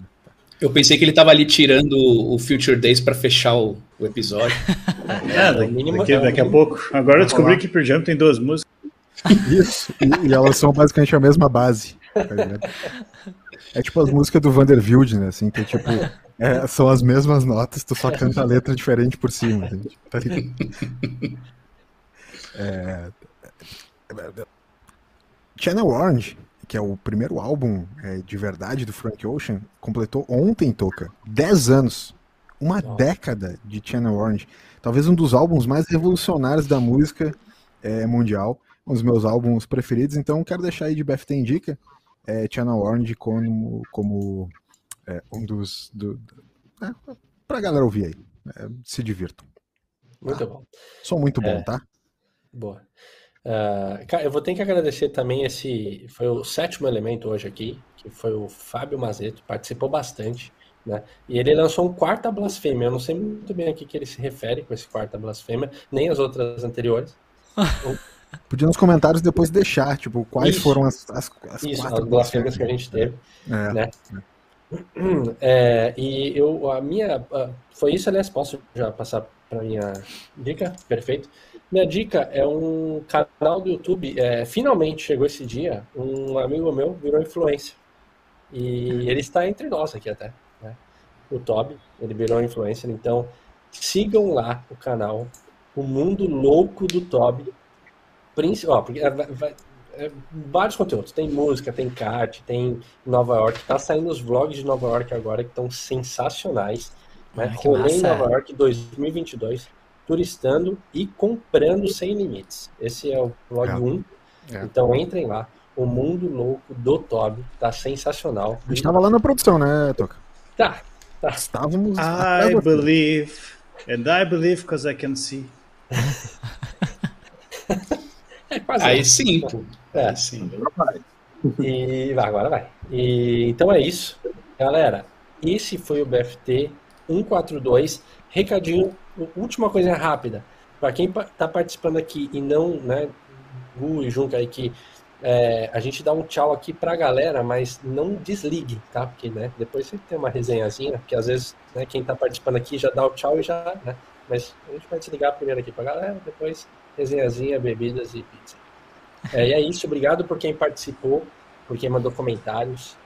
Eu pensei que ele tava ali tirando o Future Days para fechar o, o, episódio. É, daqui, mínimo, daqui, daqui a pouco. Agora eu descobri que Pearl Jam tem duas músicas. Isso, e, e, elas são basicamente a mesma base. Tá é tipo as músicas do Vanderbilt, né? Assim, que é tipo, é, são as mesmas notas, tu só canta a letra diferente por cima. Gente. Tá é, Channel Orange, que é o primeiro álbum é, de verdade do Frank Ocean, completou ontem, Toca, 10 anos. Uma década de Channel Orange. Talvez um dos álbuns mais revolucionários da música é, mundial. Um dos meus álbuns preferidos. Então, quero deixar aí de BFT Indica é, Channel Orange como, como é, um dos. Do, é, pra galera ouvir aí. É, se divirtam. Muito tá? bom. Som muito bom, é. tá? Boa. Uh, eu vou ter que agradecer também esse. Foi o sétimo elemento hoje aqui, que foi o Fábio Mazeto, participou bastante. Né? E ele lançou um quarta blasfêmia. Eu não sei muito bem a que, que ele se refere com esse quarta blasfêmia, nem as outras anteriores. [LAUGHS] Podia nos comentários depois deixar, tipo, quais isso, foram as, as, as isso, quatro as blasfêmias que a gente teve. É, né? É, e eu, a minha. Foi isso, aliás, posso já passar para minha dica? Perfeito. Minha dica é um canal do YouTube. É, finalmente chegou esse dia. Um amigo meu virou influência. E ele está entre nós aqui até. Né? O Toby, ele virou influencer. Então, sigam lá o canal O Mundo Louco do Toby. Princi ó, porque, é, vai, é, vários conteúdos. Tem música, tem kart, tem Nova York. Tá saindo os vlogs de Nova York agora que estão sensacionais. Né? Rolê em Nova York 2022 turistando e comprando sem limites. Esse é o blog é. 1. É. Então entrem lá. O Mundo Louco do Toby. Tá sensacional. A gente tava lá na produção, né, Toca? Tá. tá. Estávamos. I believe. And I believe because I can see. [LAUGHS] é quase Aí sim, pô. É, sim. E vai, agora vai. E, então é isso. Galera, esse foi o BFT 142. Recadinho, última coisa rápida. Para quem está participando aqui e não, né, Gu e Junca aí que é, a gente dá um tchau aqui para a galera, mas não desligue, tá? Porque, né, depois sempre tem uma resenhazinha, que às vezes, né, quem está participando aqui já dá o tchau e já, né? Mas a gente vai desligar primeiro aqui para a galera, depois resenhazinha, bebidas e pizza. É, e é isso, obrigado por quem participou, por quem mandou comentários.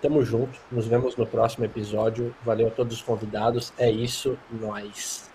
Tamo junto, nos vemos no próximo episódio. Valeu a todos os convidados. É isso, nós.